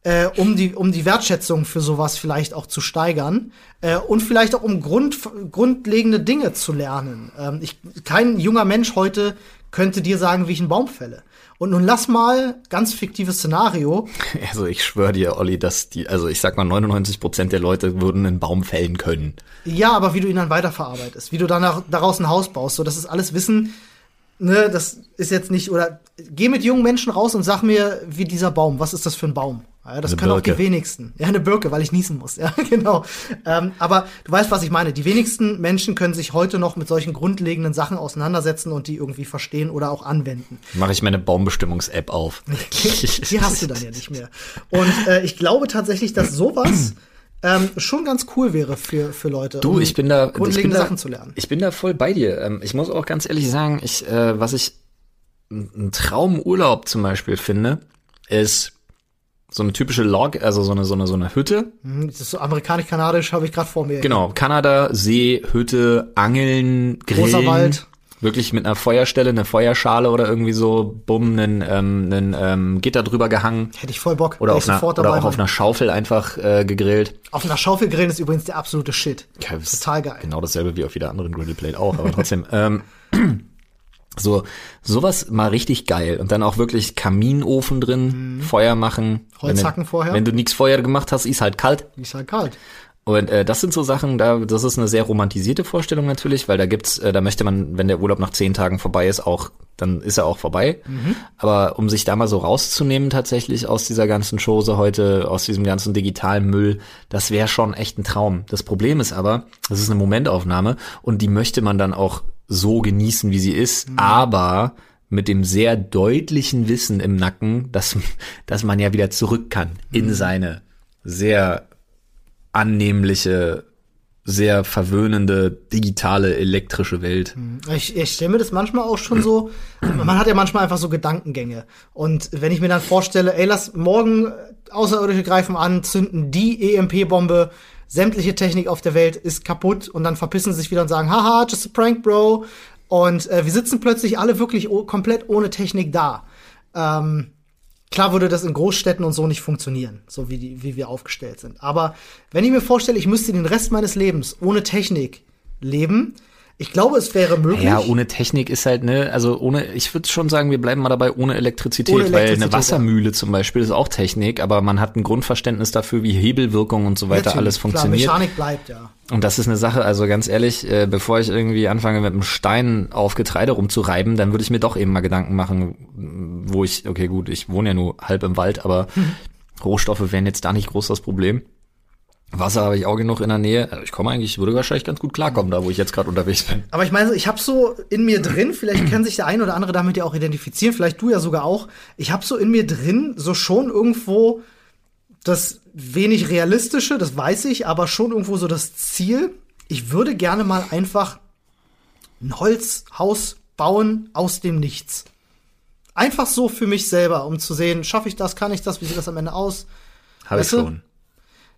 äh, um, die, um die Wertschätzung für sowas vielleicht auch zu steigern äh, und vielleicht auch um Grund, grundlegende Dinge zu lernen. Ähm, ich, kein junger Mensch heute könnte dir sagen, wie ich einen Baum fälle. Und nun lass mal, ganz fiktives Szenario, Also ich schwöre dir, Olli, dass die, also ich sag mal 99 Prozent der Leute würden einen Baum fällen können. Ja, aber wie du ihn dann weiterverarbeitest, wie du danach daraus ein Haus baust, so das ist alles Wissen. Ne, das ist jetzt nicht oder geh mit jungen Menschen raus und sag mir, wie dieser Baum, was ist das für ein Baum? Ja, das Eine können auch Birke. die wenigsten. Ja, eine Birke, weil ich niesen muss. Ja, genau. Ähm, aber du weißt, was ich meine. Die wenigsten Menschen können sich heute noch mit solchen grundlegenden Sachen auseinandersetzen und die irgendwie verstehen oder auch anwenden. Mache ich meine Baumbestimmungs-App auf. Die hast du dann ja nicht mehr. Und äh, ich glaube tatsächlich, dass sowas ähm, schon ganz cool wäre für, für Leute. Du, um ich bin da, ich bin grundlegende da, Sachen zu lernen. Ich bin da voll bei dir. Ähm, Ich muss auch ganz ehrlich sagen, ich, äh, was ich ein Traumurlaub zum Beispiel finde, ist so eine typische Log, also so eine, so eine, so eine Hütte. Hm, Das ist so amerikanisch-kanadisch, habe ich gerade vor mir. Genau, Kanada, See, Hütte, Angeln, Grillen. Großer Wald. Wirklich mit einer Feuerstelle, eine Feuerschale oder irgendwie so, bumm, einen, ähm, einen ähm, Gitter drüber gehangen. Hätte ich voll Bock. Oder, auf ich einer, sofort oder dabei, auch auf einer Schaufel einfach äh, gegrillt. Auf einer Schaufel grillen ist übrigens der absolute Shit. Ja, Total geil. Genau dasselbe wie auf jeder anderen Grillplate auch, aber trotzdem. ähm, so, sowas mal richtig geil. Und dann auch wirklich Kaminofen drin, Feuer machen. Mhm. Holzhacken wenn du, vorher. Wenn du nichts Feuer gemacht hast, ist halt kalt. Ist halt kalt. Und äh, das sind so Sachen, da das ist eine sehr romantisierte Vorstellung natürlich, weil da gibt's, äh, da möchte man, wenn der Urlaub nach zehn Tagen vorbei ist, auch, dann ist er auch vorbei. Mhm. Aber um sich da mal so rauszunehmen tatsächlich aus dieser ganzen Chose heute, aus diesem ganzen digitalen Müll, das wäre schon echt ein Traum. Das Problem ist aber, das ist eine Momentaufnahme und die möchte man dann auch so genießen, wie sie ist, aber mit dem sehr deutlichen Wissen im Nacken, dass, dass man ja wieder zurück kann in seine sehr annehmliche, sehr verwöhnende, digitale, elektrische Welt. Ich, ich stelle mir das manchmal auch schon so, man hat ja manchmal einfach so Gedankengänge. Und wenn ich mir dann vorstelle, ey, lass morgen Außerirdische greifen an, zünden die EMP-Bombe, sämtliche Technik auf der Welt ist kaputt und dann verpissen sie sich wieder und sagen, haha, just a prank, bro. Und äh, wir sitzen plötzlich alle wirklich komplett ohne Technik da. Ähm, Klar würde das in Großstädten und so nicht funktionieren, so wie, die, wie wir aufgestellt sind. Aber wenn ich mir vorstelle, ich müsste den Rest meines Lebens ohne Technik leben, ich glaube, es wäre möglich. Ja, ohne Technik ist halt, ne, also ohne, ich würde schon sagen, wir bleiben mal dabei ohne Elektrizität, Ohne weil Elektrizität, eine Wassermühle zum Beispiel ist auch Technik, aber man hat ein Grundverständnis dafür, wie Hebelwirkung und so weiter Natürlich, alles Klar, funktioniert. Mechanik bleibt, ja. Und das ist eine Sache, also ganz ehrlich, äh, bevor ich irgendwie anfange mit einem Stein auf Getreide rumzureiben, dann würde ich mir doch eben mal Gedanken machen, wo ich, okay gut, ich wohne ja nur halb im Wald, aber Rohstoffe wären jetzt da nicht groß das Problem. Wasser habe ich auch genug in der Nähe. Also ich komme eigentlich, würde wahrscheinlich ganz gut klarkommen, da wo ich jetzt gerade unterwegs bin. Aber ich meine, ich habe so in mir drin, vielleicht kann sich der ein oder andere damit ja auch identifizieren, vielleicht du ja sogar auch. Ich habe so in mir drin so schon irgendwo das wenig realistische, das weiß ich, aber schon irgendwo so das Ziel. Ich würde gerne mal einfach ein Holzhaus bauen aus dem Nichts. Einfach so für mich selber, um zu sehen, schaffe ich das, kann ich das, wie sieht das am Ende aus? Habe ich schon.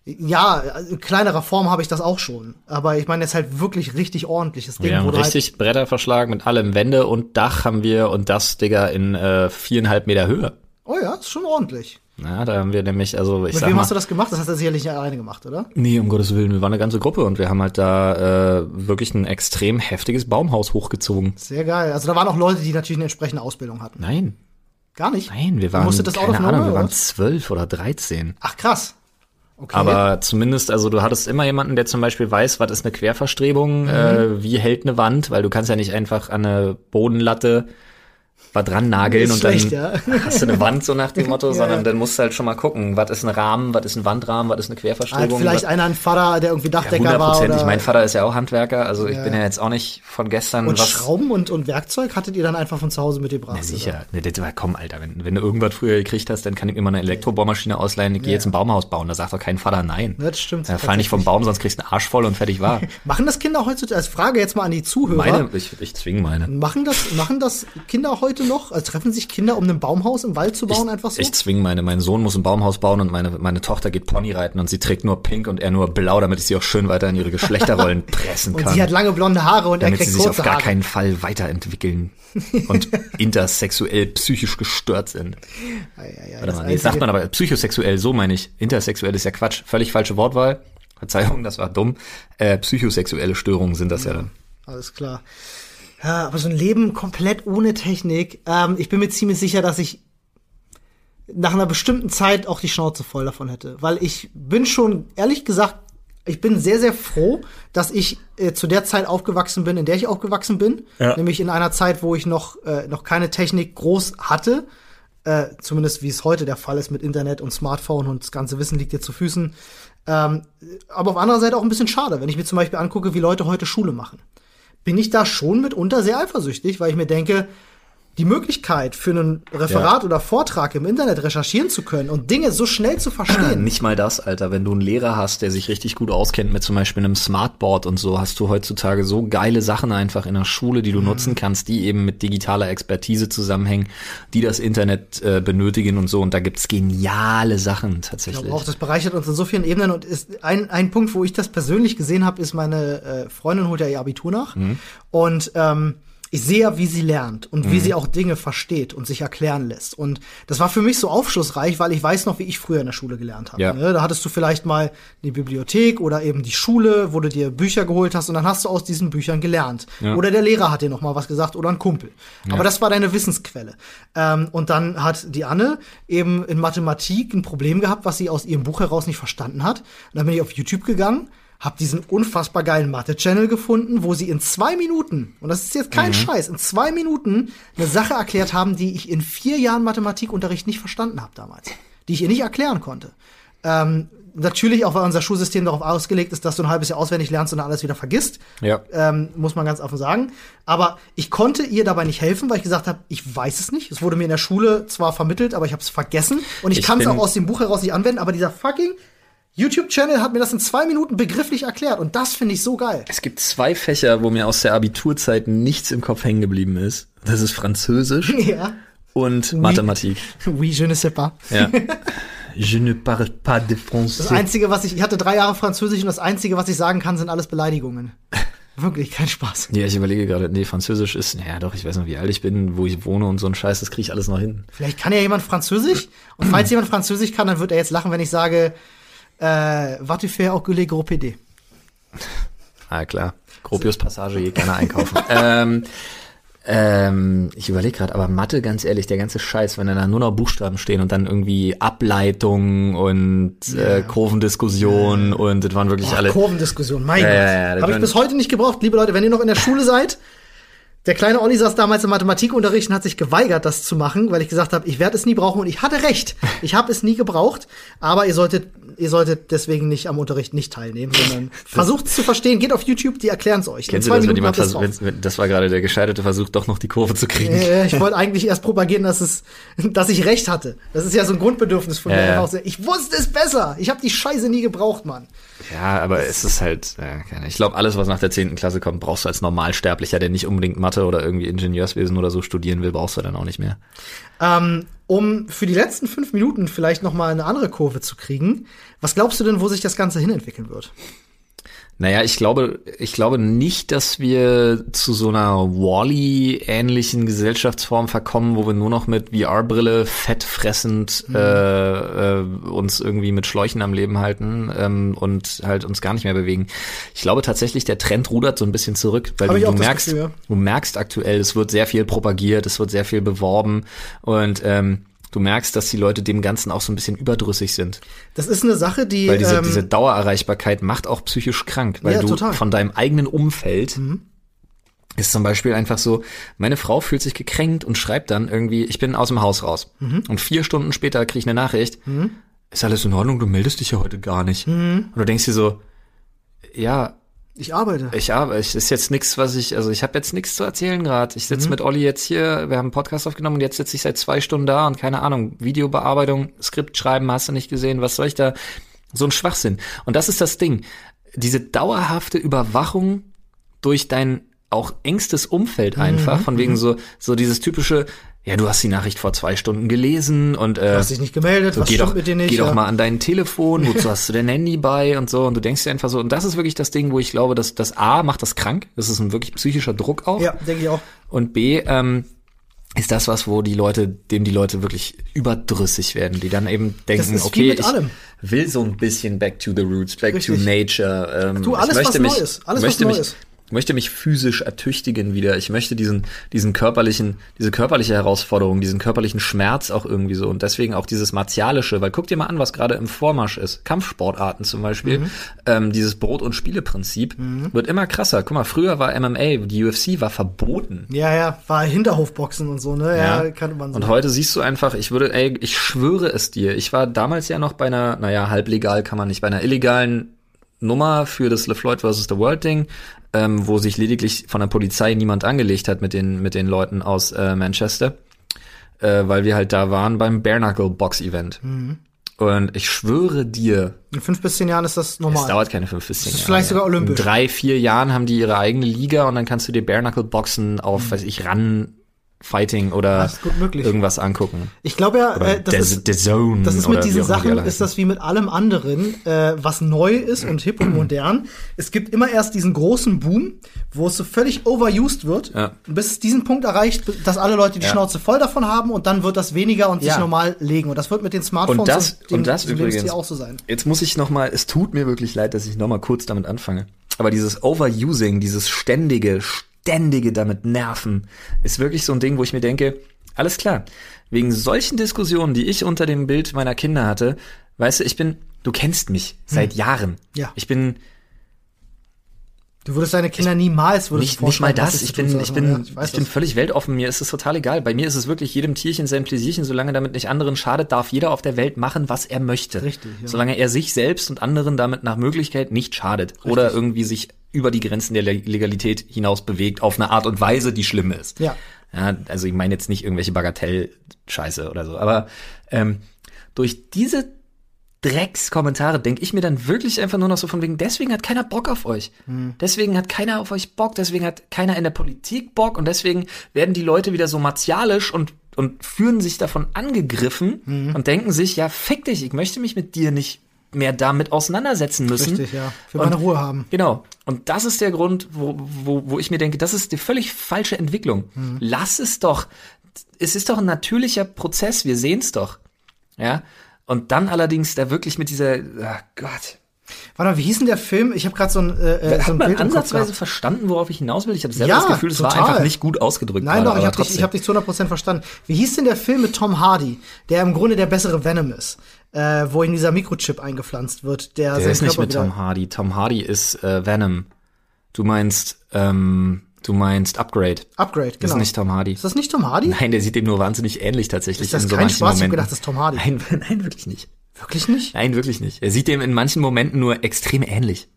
Ja, in kleinerer Form habe ich das auch schon. Aber ich meine jetzt halt wirklich richtig ordentliches Ding, Wir haben halt richtig Bretter verschlagen mit allem Wände und Dach haben wir und das, Digga, in äh, viereinhalb Meter Höhe. Oh ja, ist schon ordentlich. Ja, da haben wir nämlich, also ich Mit sag wem mal, hast du das gemacht? Das hast du sicherlich nicht alleine gemacht, oder? Nee, um Gottes Willen, wir waren eine ganze Gruppe und wir haben halt da äh, wirklich ein extrem heftiges Baumhaus hochgezogen. Sehr geil. Also da waren auch Leute, die natürlich eine entsprechende Ausbildung hatten. Nein, Gar nicht. nein, wir Du waren, musstet das keine Ahnung, wir waren zwölf oder dreizehn. Ach krass. Okay. Aber zumindest, also du hattest immer jemanden, der zum Beispiel weiß, was ist eine Querverstrebung, Mhm. äh, wie hält eine Wand, weil du kannst ja nicht einfach an eine Bodenlatte was dran nageln und schlecht, dann ja. hast du eine Wand so nach dem Motto, Ja, sondern dann musst du halt schon mal gucken, was ist ein Rahmen, was ist ein Wandrahmen, was ist eine Hat Querverstellung. vielleicht einer einen Vater, der irgendwie ja, Dachdecker war hundertprozentig. oder Mein Vater ist ja auch Handwerker, also ich bin ja jetzt auch nicht von gestern und was. Schrauben und, und Werkzeug hattet ihr dann einfach von zu Hause mitgebracht? Ja, sicher. Ne, das war, komm, Alter, wenn, wenn du irgendwas früher gekriegt hast, dann kann ich mir mal eine Elektrobohrmaschine ausleihen, ich gehe jetzt ein Baumhaus bauen. Da sagt doch kein Vater nein. Das stimmt. Ja, fall nicht vom Baum, sonst kriegst du einen Arsch voll und fertig war. Machen das Kinder heutzutage, als Frage jetzt mal an die Zuhörer, Meine, ich, ich zwinge meine. machen das, machen das Kinder heute noch? Also treffen sich Kinder, um ein Baumhaus im Wald zu bauen, einfach so? Ich zwinge meine. Mein Sohn muss ein Baumhaus bauen und meine, meine Tochter geht Pony reiten und sie trägt nur pink und er nur blau, damit ich sie auch schön weiter in ihre Geschlechterrollen pressen und kann. sie hat lange blonde Haare und damit er sie kriegt sich auf gar Haare. keinen Fall weiterentwickeln und intersexuell psychisch gestört sind. Ja, ja, ja, Warte das mal, nee, sagt man aber psychosexuell, so meine ich. Intersexuell ist ja Quatsch. Völlig falsche Wortwahl. Verzeihung, das war dumm. Äh, psychosexuelle Störungen sind das ja dann. Alles klar. Ja, aber so ein Leben komplett ohne Technik. Ähm, ich bin mir ziemlich sicher, dass ich nach einer bestimmten Zeit auch die Schnauze voll davon hätte. Weil ich bin schon, ehrlich gesagt, ich bin sehr, sehr froh, dass ich äh, zu der Zeit aufgewachsen bin, in der ich aufgewachsen bin. Ja. Nämlich in einer Zeit, wo ich noch, äh, noch keine Technik groß hatte. Äh, zumindest wie es heute der Fall ist mit Internet und Smartphone und das ganze Wissen liegt dir zu Füßen. Ähm, aber auf anderer Seite auch ein bisschen schade, wenn ich mir zum Beispiel angucke, wie Leute heute Schule machen. Bin ich da schon mitunter sehr eifersüchtig, weil ich mir denke, die Möglichkeit für einen Referat Ja. oder Vortrag im Internet recherchieren zu können und Dinge so schnell zu verstehen. Nicht mal das, Alter. Wenn du einen Lehrer hast, der sich richtig gut auskennt mit zum Beispiel einem Smartboard und so, hast du heutzutage so geile Sachen einfach in der Schule, die du nutzen kannst, die eben mit digitaler Expertise zusammenhängen, die das Internet äh, benötigen und so. Und da gibt's geniale Sachen Ich tatsächlich. glaube auch, das bereichert uns in so vielen Ebenen und ist ein, ein Punkt, wo ich das persönlich gesehen habe, ist meine äh, Freundin holt ja ihr Abitur nach und ähm, ich sehe ja, wie sie lernt und wie sie auch Dinge versteht und sich erklären lässt. Und das war für mich so aufschlussreich, weil ich weiß noch, wie ich früher in der Schule gelernt habe. Ja. Ne? Da hattest du vielleicht mal die Bibliothek oder eben die Schule, wo du dir Bücher geholt hast und dann hast du aus diesen Büchern gelernt. Ja. Oder der Lehrer hat dir noch mal was gesagt oder ein Kumpel. Aber das war deine Wissensquelle. Ähm, und dann hat die Anne eben in Mathematik ein Problem gehabt, was sie aus ihrem Buch heraus nicht verstanden hat. Und dann bin ich auf YouTube gegangen, habe diesen unfassbar geilen Mathe-Channel gefunden, wo sie in zwei Minuten, und das ist jetzt kein Scheiß, in zwei Minuten eine Sache erklärt haben, die ich in vier Jahren Mathematikunterricht nicht verstanden habe damals. Die ich ihr nicht erklären konnte. Ähm, natürlich auch, weil unser Schulsystem darauf ausgelegt ist, dass du ein halbes Jahr auswendig lernst und dann alles wieder vergisst. Ja. Ähm, muss man ganz offen sagen. Aber ich konnte ihr dabei nicht helfen, weil ich gesagt habe, ich weiß es nicht. Es wurde mir in der Schule zwar vermittelt, aber ich habe es vergessen. Und ich, Ich kann es auch aus dem Buch heraus nicht anwenden. Aber dieser fucking YouTube-Channel hat mir das in zwei Minuten begrifflich erklärt. Und das finde ich so geil. Es gibt zwei Fächer, wo mir aus der Abiturzeit nichts im Kopf hängen geblieben ist. Das ist Französisch ja. und Mathematik. Oui, je ne sais pas. Ja. Je ne parle pas de Das français. Einzige, was ich, ich hatte drei Jahre Französisch und das Einzige, was ich sagen kann, sind alles Beleidigungen. Wirklich, kein Spaß. Ja, ich überlege gerade, nee, Französisch ist, naja doch, ich weiß noch, wie alt ich bin, wo ich wohne und so ein Scheiß, das kriege ich alles noch hin. Vielleicht kann ja jemand Französisch. Und falls jemand Französisch kann, dann wird er jetzt lachen, wenn ich sage, äh, was tu fais au Goulet Gros PD? Ah, klar. Gropius Passage geht gerne einkaufen. ähm, ähm, ich überlege gerade, aber Mathe, ganz ehrlich, der ganze Scheiß, wenn da nur noch Buchstaben stehen und dann irgendwie Ableitung und äh, Kurvendiskussion und das waren wirklich Boah, alle. Kurvendiskussion, mein Ja, Gott. ja, ja, Habe ich bis heute nicht gebraucht. Liebe Leute, wenn ihr noch in der Schule seid, der kleine Olli saß damals im Mathematikunterricht und hat sich geweigert, das zu machen, weil ich gesagt habe, ich werde es nie brauchen. Und ich hatte recht. Ich habe es nie gebraucht. Aber ihr solltet, ihr solltet deswegen nicht am Unterricht nicht teilnehmen, sondern versucht es zu verstehen. Geht auf YouTube, die erklären es euch. Kennst du das, wenn jemand versucht, wenn, wenn, das war gerade der gescheiterte Versuch, doch noch die Kurve zu kriegen. Äh, ich wollte eigentlich erst propagieren, dass es, dass ich recht hatte. Das ist ja so ein Grundbedürfnis von mir. Ja. einfach so, Ich wusste es besser. Ich habe die Scheiße nie gebraucht, Mann. Ja, aber es ist halt, keine- ich glaube, alles, was nach der 10. Klasse kommt, brauchst du als Normalsterblicher, der nicht unbedingt Mathe oder irgendwie Ingenieurswesen oder so studieren will, brauchst du dann auch nicht mehr. Ähm, um für die letzten fünf Minuten vielleicht noch mal eine andere Kurve zu kriegen, was glaubst du denn, wo sich das Ganze hinentwickeln wird? Naja, ich glaube, ich glaube nicht, dass wir zu so einer Wall-E-ähnlichen Gesellschaftsform verkommen, wo wir nur noch mit VR-Brille fettfressend Mhm. äh, äh, uns irgendwie mit Schläuchen am Leben halten ähm, und halt uns gar nicht mehr bewegen. Ich glaube tatsächlich, der Trend rudert so ein bisschen zurück, weil du, du merkst, Gefühl, ja. du merkst aktuell, es wird sehr viel propagiert, es wird sehr viel beworben und ähm, du merkst, dass die Leute dem Ganzen auch so ein bisschen überdrüssig sind. Das ist eine Sache, die Weil diese, ähm, diese Dauererreichbarkeit macht auch psychisch krank, weil Ja, du total. Mhm. von deinem eigenen Umfeld ist zum Beispiel einfach so, meine Frau fühlt sich gekränkt und schreibt dann irgendwie, ich bin aus dem Haus raus. Und vier Stunden später kriege ich eine Nachricht, ist alles in Ordnung, du meldest dich ja heute gar nicht. Und du denkst dir so, ja, Ich arbeite. ich habe, es ist jetzt nichts, was ich, also ich habe jetzt nichts zu erzählen gerade. Ich sitze mit Olli jetzt hier, wir haben einen Podcast aufgenommen und jetzt sitze ich seit zwei Stunden da und keine Ahnung, Videobearbeitung, Skript schreiben, hast du nicht gesehen, was soll ich da? So ein Schwachsinn. Und das ist das Ding. Diese dauerhafte Überwachung durch dein auch engstes Umfeld einfach, von wegen so, so dieses typische, ja, du hast die Nachricht vor zwei Stunden gelesen und äh, Du hast dich nicht gemeldet, was geh doch, mit dir nicht? geh doch ja. mal an dein Telefon, wozu hast du dein Handy bei und so und du denkst dir einfach so und das ist wirklich das Ding, wo ich glaube, dass das A macht das krank, das ist ein wirklich psychischer Druck auch Ja, denke ich auch. und B ähm, ist das was, wo die Leute, dem die Leute wirklich überdrüssig werden, die dann eben denken, okay, ich allem. will so ein bisschen back to the roots, back Richtig. to nature. Ähm, Du, alles, ich möchte was mich, neu ist. Alles, was möchte neu mich, ist. möchte mich physisch ertüchtigen wieder. Ich möchte diesen, diesen körperlichen, diese körperliche Herausforderung, diesen körperlichen Schmerz auch irgendwie so und deswegen auch dieses martialische, weil guck dir mal an, was gerade im Vormarsch ist. Kampfsportarten zum Beispiel, Mhm. ähm, dieses Brot- und Spieleprinzip wird immer krasser. Guck mal, früher war MMA, die UFC war verboten. Ja, ja, war Hinterhofboxen und so, ne? Ja, kannte man so. Und heute siehst du einfach, ich würde, ey, ich schwöre es dir, ich war damals ja noch bei einer, naja, halblegal kann man nicht, bei einer illegalen Nummer für das LeFloid vs. The World Ding, ähm, wo sich lediglich von der Polizei niemand angelegt hat mit den, mit den Leuten aus äh, Manchester, äh, weil wir halt da waren beim Bare Knuckle Box Event. Mhm. Und ich schwöre dir, In fünf bis zehn Jahren ist das normal. es dauert keine fünf bis zehn Das ist Jahre. vielleicht sogar olympisch. In drei, vier Jahren haben die ihre eigene Liga und dann kannst du dir Bare Knuckle Boxen auf, Mhm. weiß ich, Run Fighting oder irgendwas angucken. Ich glaube ja, äh, das, ist, das ist mit diesen die Sachen, ist das wie mit allem anderen, äh, was neu ist und hip und modern. Es gibt immer erst diesen großen Boom, wo es so völlig overused wird, Ja. bis es diesen Punkt erreicht, dass alle Leute die Ja. Schnauze voll davon haben und dann wird das weniger und sich Ja. normal legen. Und das wird mit den Smartphones Und das- dem, und das übrigens- auch so sein. Jetzt muss ich noch mal, es tut mir wirklich leid, dass ich noch mal kurz damit anfange. Aber dieses Overusing, dieses ständige, ständige damit nerven, ist wirklich so ein Ding, wo ich mir denke, alles klar, wegen solchen Diskussionen, die ich unter dem Bild meiner Kinder hatte, weißt du, ich bin, du kennst mich seit Jahren. Hm. Ja. Ich bin Du würdest deine Kinder niemals würdest nicht, nicht mal das. Ich tun bin, ich bin, Ja, ich, weiß bin völlig weltoffen. Mir ist es total egal. Bei mir ist es wirklich jedem Tierchen sein Pläsierchen. Solange damit nicht anderen schadet, darf jeder auf der Welt machen, was er möchte. Richtig, ja. Solange er sich selbst und anderen damit nach Möglichkeit nicht schadet. Oder irgendwie sich über die Grenzen der Le- Legalität hinaus bewegt auf eine Art und Weise, die schlimm ist. Ja. Ja, also ich meine jetzt nicht irgendwelche Bagatell-Scheiße oder so. Aber ähm, durch diese Dreckskommentare denke ich mir dann wirklich einfach nur noch so von wegen, deswegen hat keiner Bock auf euch. Deswegen hat keiner auf euch Bock, deswegen hat keiner in der Politik Bock und deswegen werden die Leute wieder so martialisch und, und fühlen sich davon angegriffen und denken sich, ja, fick dich, ich möchte mich mit dir nicht mehr damit auseinandersetzen müssen. Richtig, ja. Für meine Ruhe haben. Genau. Und das ist der Grund, wo, wo, wo ich mir denke, das ist die völlig falsche Entwicklung. Lass es doch. Es ist doch ein natürlicher Prozess. Wir sehen es doch. Ja. Und dann allerdings da wirklich mit dieser, ach Gott. Warte mal, wie hieß denn der Film? Ich habe gerade so ein, äh, äh, so Hat ein man Bild ansatzweise verstanden, worauf ich hinaus will? Ich habe selber Ja, das Gefühl, es war einfach nicht gut ausgedrückt. Nein, gerade, doch, ich habe dich, ich hab dich zu 100% verstanden. Wie hieß denn der Film mit Tom Hardy, der im Grunde der bessere Venom ist, äh, wo ihm dieser Mikrochip eingepflanzt wird, der, Der ist nicht Körper mit wieder- Tom Hardy. Tom Hardy ist äh, Venom. Du meinst, ähm, du meinst Upgrade. Upgrade, Das genau. ist nicht Tom Hardy. Ist das nicht Tom Hardy? Nein, der sieht dem nur wahnsinnig ähnlich tatsächlich. Ist das in so kein Spaß? Ich hab Momenten. gedacht, das ist Tom Hardy. Nein, nein, wirklich nicht. Wirklich nicht? Nein, wirklich nicht. Er sieht dem in manchen Momenten nur extrem ähnlich.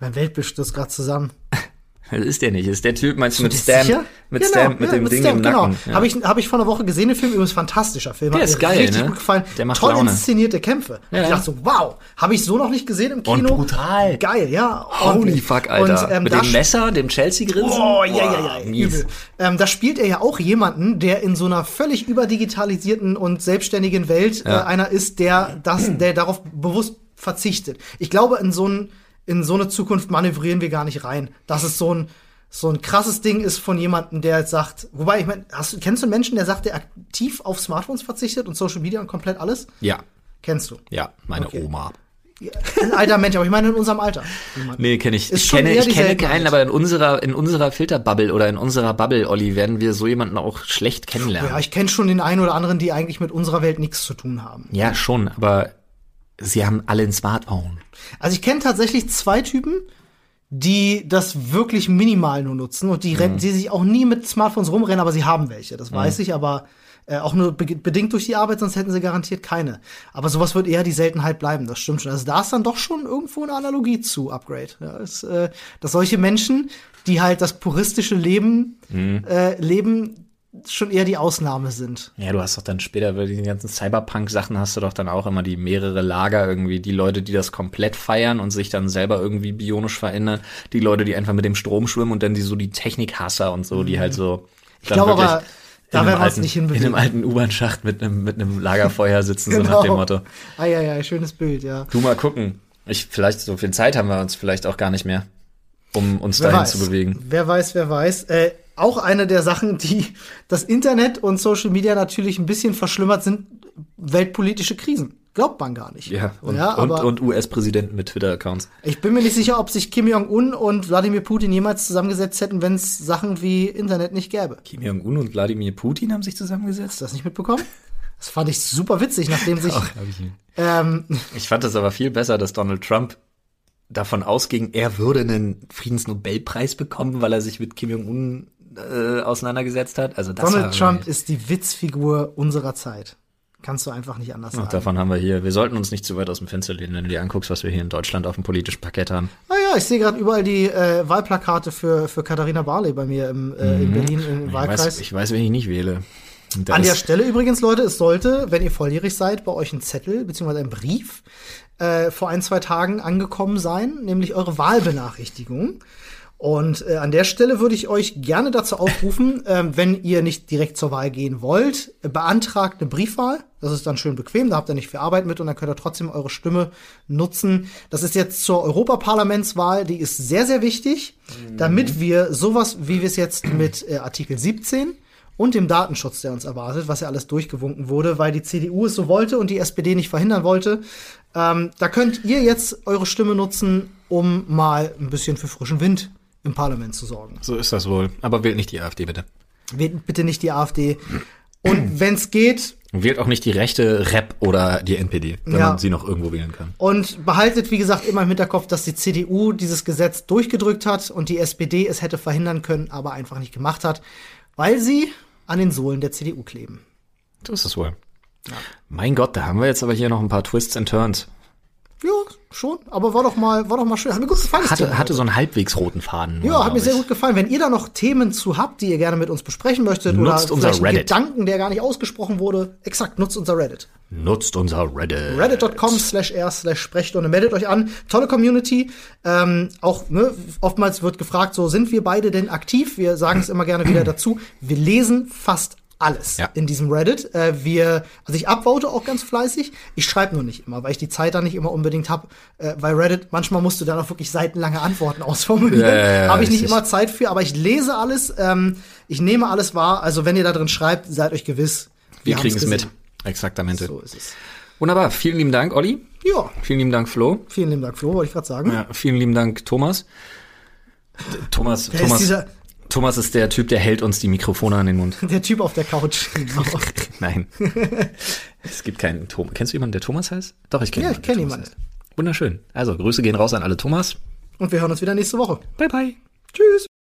Mein Weltbild stürzt gerade zusammen. Das ist der nicht. Das ist der Typ, meinst du, mit Stamp, sicher? mit Genau, Stamp, mit ja, dem Ding Stamp, im genau. Nacken. Ja. Habe ich, hab ich vor einer Woche gesehen, den Film, übrigens fantastischer Film. Der Hat ist mir geil, richtig ne? gut gefallen. Der macht Toll Laune. inszenierte Kämpfe. Ja, ich dachte so, wow, habe ich so noch nicht gesehen im Und Kino. brutal. Geil, ja. Holy fuck, Alter. Und, ähm, mit dem Messer, dem Chelsea-Grinsen. Oh, ja, ja, ja, mies. übel. Ähm, da spielt er ja auch jemanden, der in so einer völlig überdigitalisierten und selbstständigen Welt äh, einer ist, der das, der darauf bewusst verzichtet. Ich glaube, in so ein, in so eine Zukunft manövrieren wir gar nicht rein. Dass es so ein, so ein krasses Ding ist von jemandem, der jetzt sagt, wobei, ich meine, kennst du einen Menschen, der sagt, der aktiv auf Smartphones verzichtet und Social Media und komplett alles? Ja, Kennst du? ja, meine Okay. Oma. Ein alter Mensch, aber ich meine in unserem Alter. Nee, kenne ich. Ich kenne, ich kenne keinen, aber in unserer, in unserer Filterbubble oder in unserer Bubble, Olli, werden wir so jemanden auch schlecht kennenlernen. Ja, ich kenne schon den einen oder anderen, die eigentlich mit unserer Welt nichts zu tun haben. Ja, schon, aber sie haben alle ein Smartphone. Also ich kenne tatsächlich zwei Typen, die das wirklich minimal nur nutzen und die, rennen, die sich auch nie mit Smartphones rumrennen, aber sie haben welche, das weiß ich, aber äh, auch nur be bedingt durch die Arbeit, sonst hätten sie garantiert keine. Aber sowas wird eher die Seltenheit bleiben, das stimmt schon. Also da ist dann doch schon irgendwo eine Analogie zu Upgrade. Ja, ist, äh, dass solche Menschen, die halt das puristische Leben äh, leben, schon eher die Ausnahme sind. Ja, du hast doch dann später bei den ganzen Cyberpunk-Sachen hast du doch dann auch immer die mehrere Lager irgendwie. Die Leute, die das komplett feiern und sich dann selber irgendwie bionisch verändern. Die Leute, die einfach mit dem Strom schwimmen und dann die so die Technikhasser und so, die halt so. Ich glaube aber, da werden wir uns nicht In hinbewegen. einem alten U-Bahn-Schacht mit einem, mit einem Lagerfeuer sitzen, so nach Genau. dem Motto. Ah, ja, ja, schönes Bild, ja. Du mal gucken. Ich, vielleicht so viel Zeit haben wir uns vielleicht auch gar nicht mehr, um uns Wer dahin weiß. zu bewegen. Wer weiß, wer weiß. Äh, auch eine der Sachen, die das Internet und Social Media natürlich ein bisschen verschlimmert, sind weltpolitische Krisen. Glaubt man gar nicht. Ja, und, ja und, aber und US-Präsidenten mit Twitter-Accounts. ich bin mir nicht sicher, ob sich Kim Jong-un und Wladimir Putin jemals zusammengesetzt hätten, wenn es Sachen wie Internet nicht gäbe. Kim Jong-un und Wladimir Putin haben sich Hast zusammengesetzt. du das nicht mitbekommen? Das fand ich super witzig, nachdem sich Ach, hab ich nicht. ähm, Ich fand es aber viel besser, dass Donald Trump davon ausging, er würde einen Friedensnobelpreis bekommen, weil er sich mit Kim Jong-un äh, auseinandergesetzt hat. Also das Donald Trump ist die Witzfigur unserer Zeit. Kannst du einfach nicht anders Ach, sagen. davon haben wir hier. Wir sollten uns nicht zu weit aus dem Fenster lehnen, wenn du dir anguckst, was wir hier in Deutschland auf dem politischen Parkett haben. Ah ja, ich sehe gerade überall die äh, Wahlplakate für, für Katharina Barley bei mir im, äh, in Berlin im Mhm. Ich Wahlkreis. weiß, ich weiß, wen ich nicht wähle. Da An der Stelle übrigens, Leute, es sollte, wenn ihr volljährig seid, bei euch ein Zettel bzw. ein Brief äh, vor ein, zwei Tagen angekommen sein, nämlich eure Wahlbenachrichtigung. Und äh, an der Stelle würde ich euch gerne dazu aufrufen, ähm, wenn ihr nicht direkt zur Wahl gehen wollt, äh, beantragt eine Briefwahl. Das ist dann schön bequem, da habt ihr nicht viel Arbeit mit und dann könnt ihr trotzdem eure Stimme nutzen. Das ist jetzt zur Europaparlamentswahl, die ist sehr, sehr wichtig, damit wir sowas, wie wir es jetzt mit äh, Artikel 17 und dem Datenschutz, der uns erwartet, was ja alles durchgewunken wurde, weil die CDU es so wollte und die SPD nicht verhindern wollte. Ähm, da könnt ihr jetzt eure Stimme nutzen, um mal ein bisschen für frischen Wind im Parlament zu sorgen. So ist das wohl. Aber wählt nicht die AfD, bitte. Wählt bitte nicht die AfD. Und wenn es geht, wählt auch nicht die rechte Rep oder die NPD, wenn Ja. man sie noch irgendwo wählen kann. und behaltet, wie gesagt, immer im Hinterkopf, dass die CDU dieses Gesetz durchgedrückt hat und die SPD es hätte verhindern können, aber einfach nicht gemacht hat, weil sie an den Sohlen der CDU kleben. So ist es wohl. Mein Gott, da haben wir jetzt aber hier noch ein paar Twists and Turns. Ja, schon, aber war doch mal, war doch mal schön. Hat mir gut gefallen. das Thema Hatte, hatte heute. so einen halbwegs roten Faden. Ja, hat mir sehr ich. gut gefallen. Wenn ihr da noch Themen zu habt, die ihr gerne mit uns besprechen möchtet Nutzt oder unser vielleicht einen. Gedanken, der gar nicht ausgesprochen wurde, exakt, nutzt unser Reddit. Nutzt unser Reddit. Reddit.com slash r slash Sprechstunde. Meldet euch an. Tolle Community. Ähm, auch, ne, oftmals wird gefragt, so, sind wir beide denn aktiv? Wir sagen es immer gerne wieder dazu. Wir lesen fast alles Ja. in diesem Reddit. Äh, wir, also ich upvote auch ganz fleißig. Ich schreibe nur nicht immer, weil ich die Zeit da nicht immer unbedingt hab. Äh, bei Reddit, manchmal musst du dann auch wirklich seitenlange Antworten ausformulieren. Ja, ja, ja, Habe ich nicht immer Zeit für, aber ich lese alles. Ähm, ich nehme alles wahr. Also wenn ihr da drin schreibt, seid euch gewiss. Wir haben's kriegen es mit. Exaktamente. So ist es. Wunderbar. Vielen lieben Dank, Olli. Ja, Vielen lieben Dank, Flo. vielen lieben Dank, Flo, wollte ich gerade sagen. Ja, vielen lieben Dank, Thomas. Thomas, Wer ist Thomas, dieser- Thomas ist der Typ, der hält uns die Mikrofone an den Mund. Der Typ auf der Couch. Nein. es gibt keinen Thomas. Kennst du jemanden, der Thomas heißt? Doch, ich kenne Ja, jemanden, ich der kenn Thomas jemanden. heißt. Wunderschön. Also, Grüße gehen raus an alle Thomas. Und wir hören uns wieder nächste Woche. Bye, bye. Tschüss.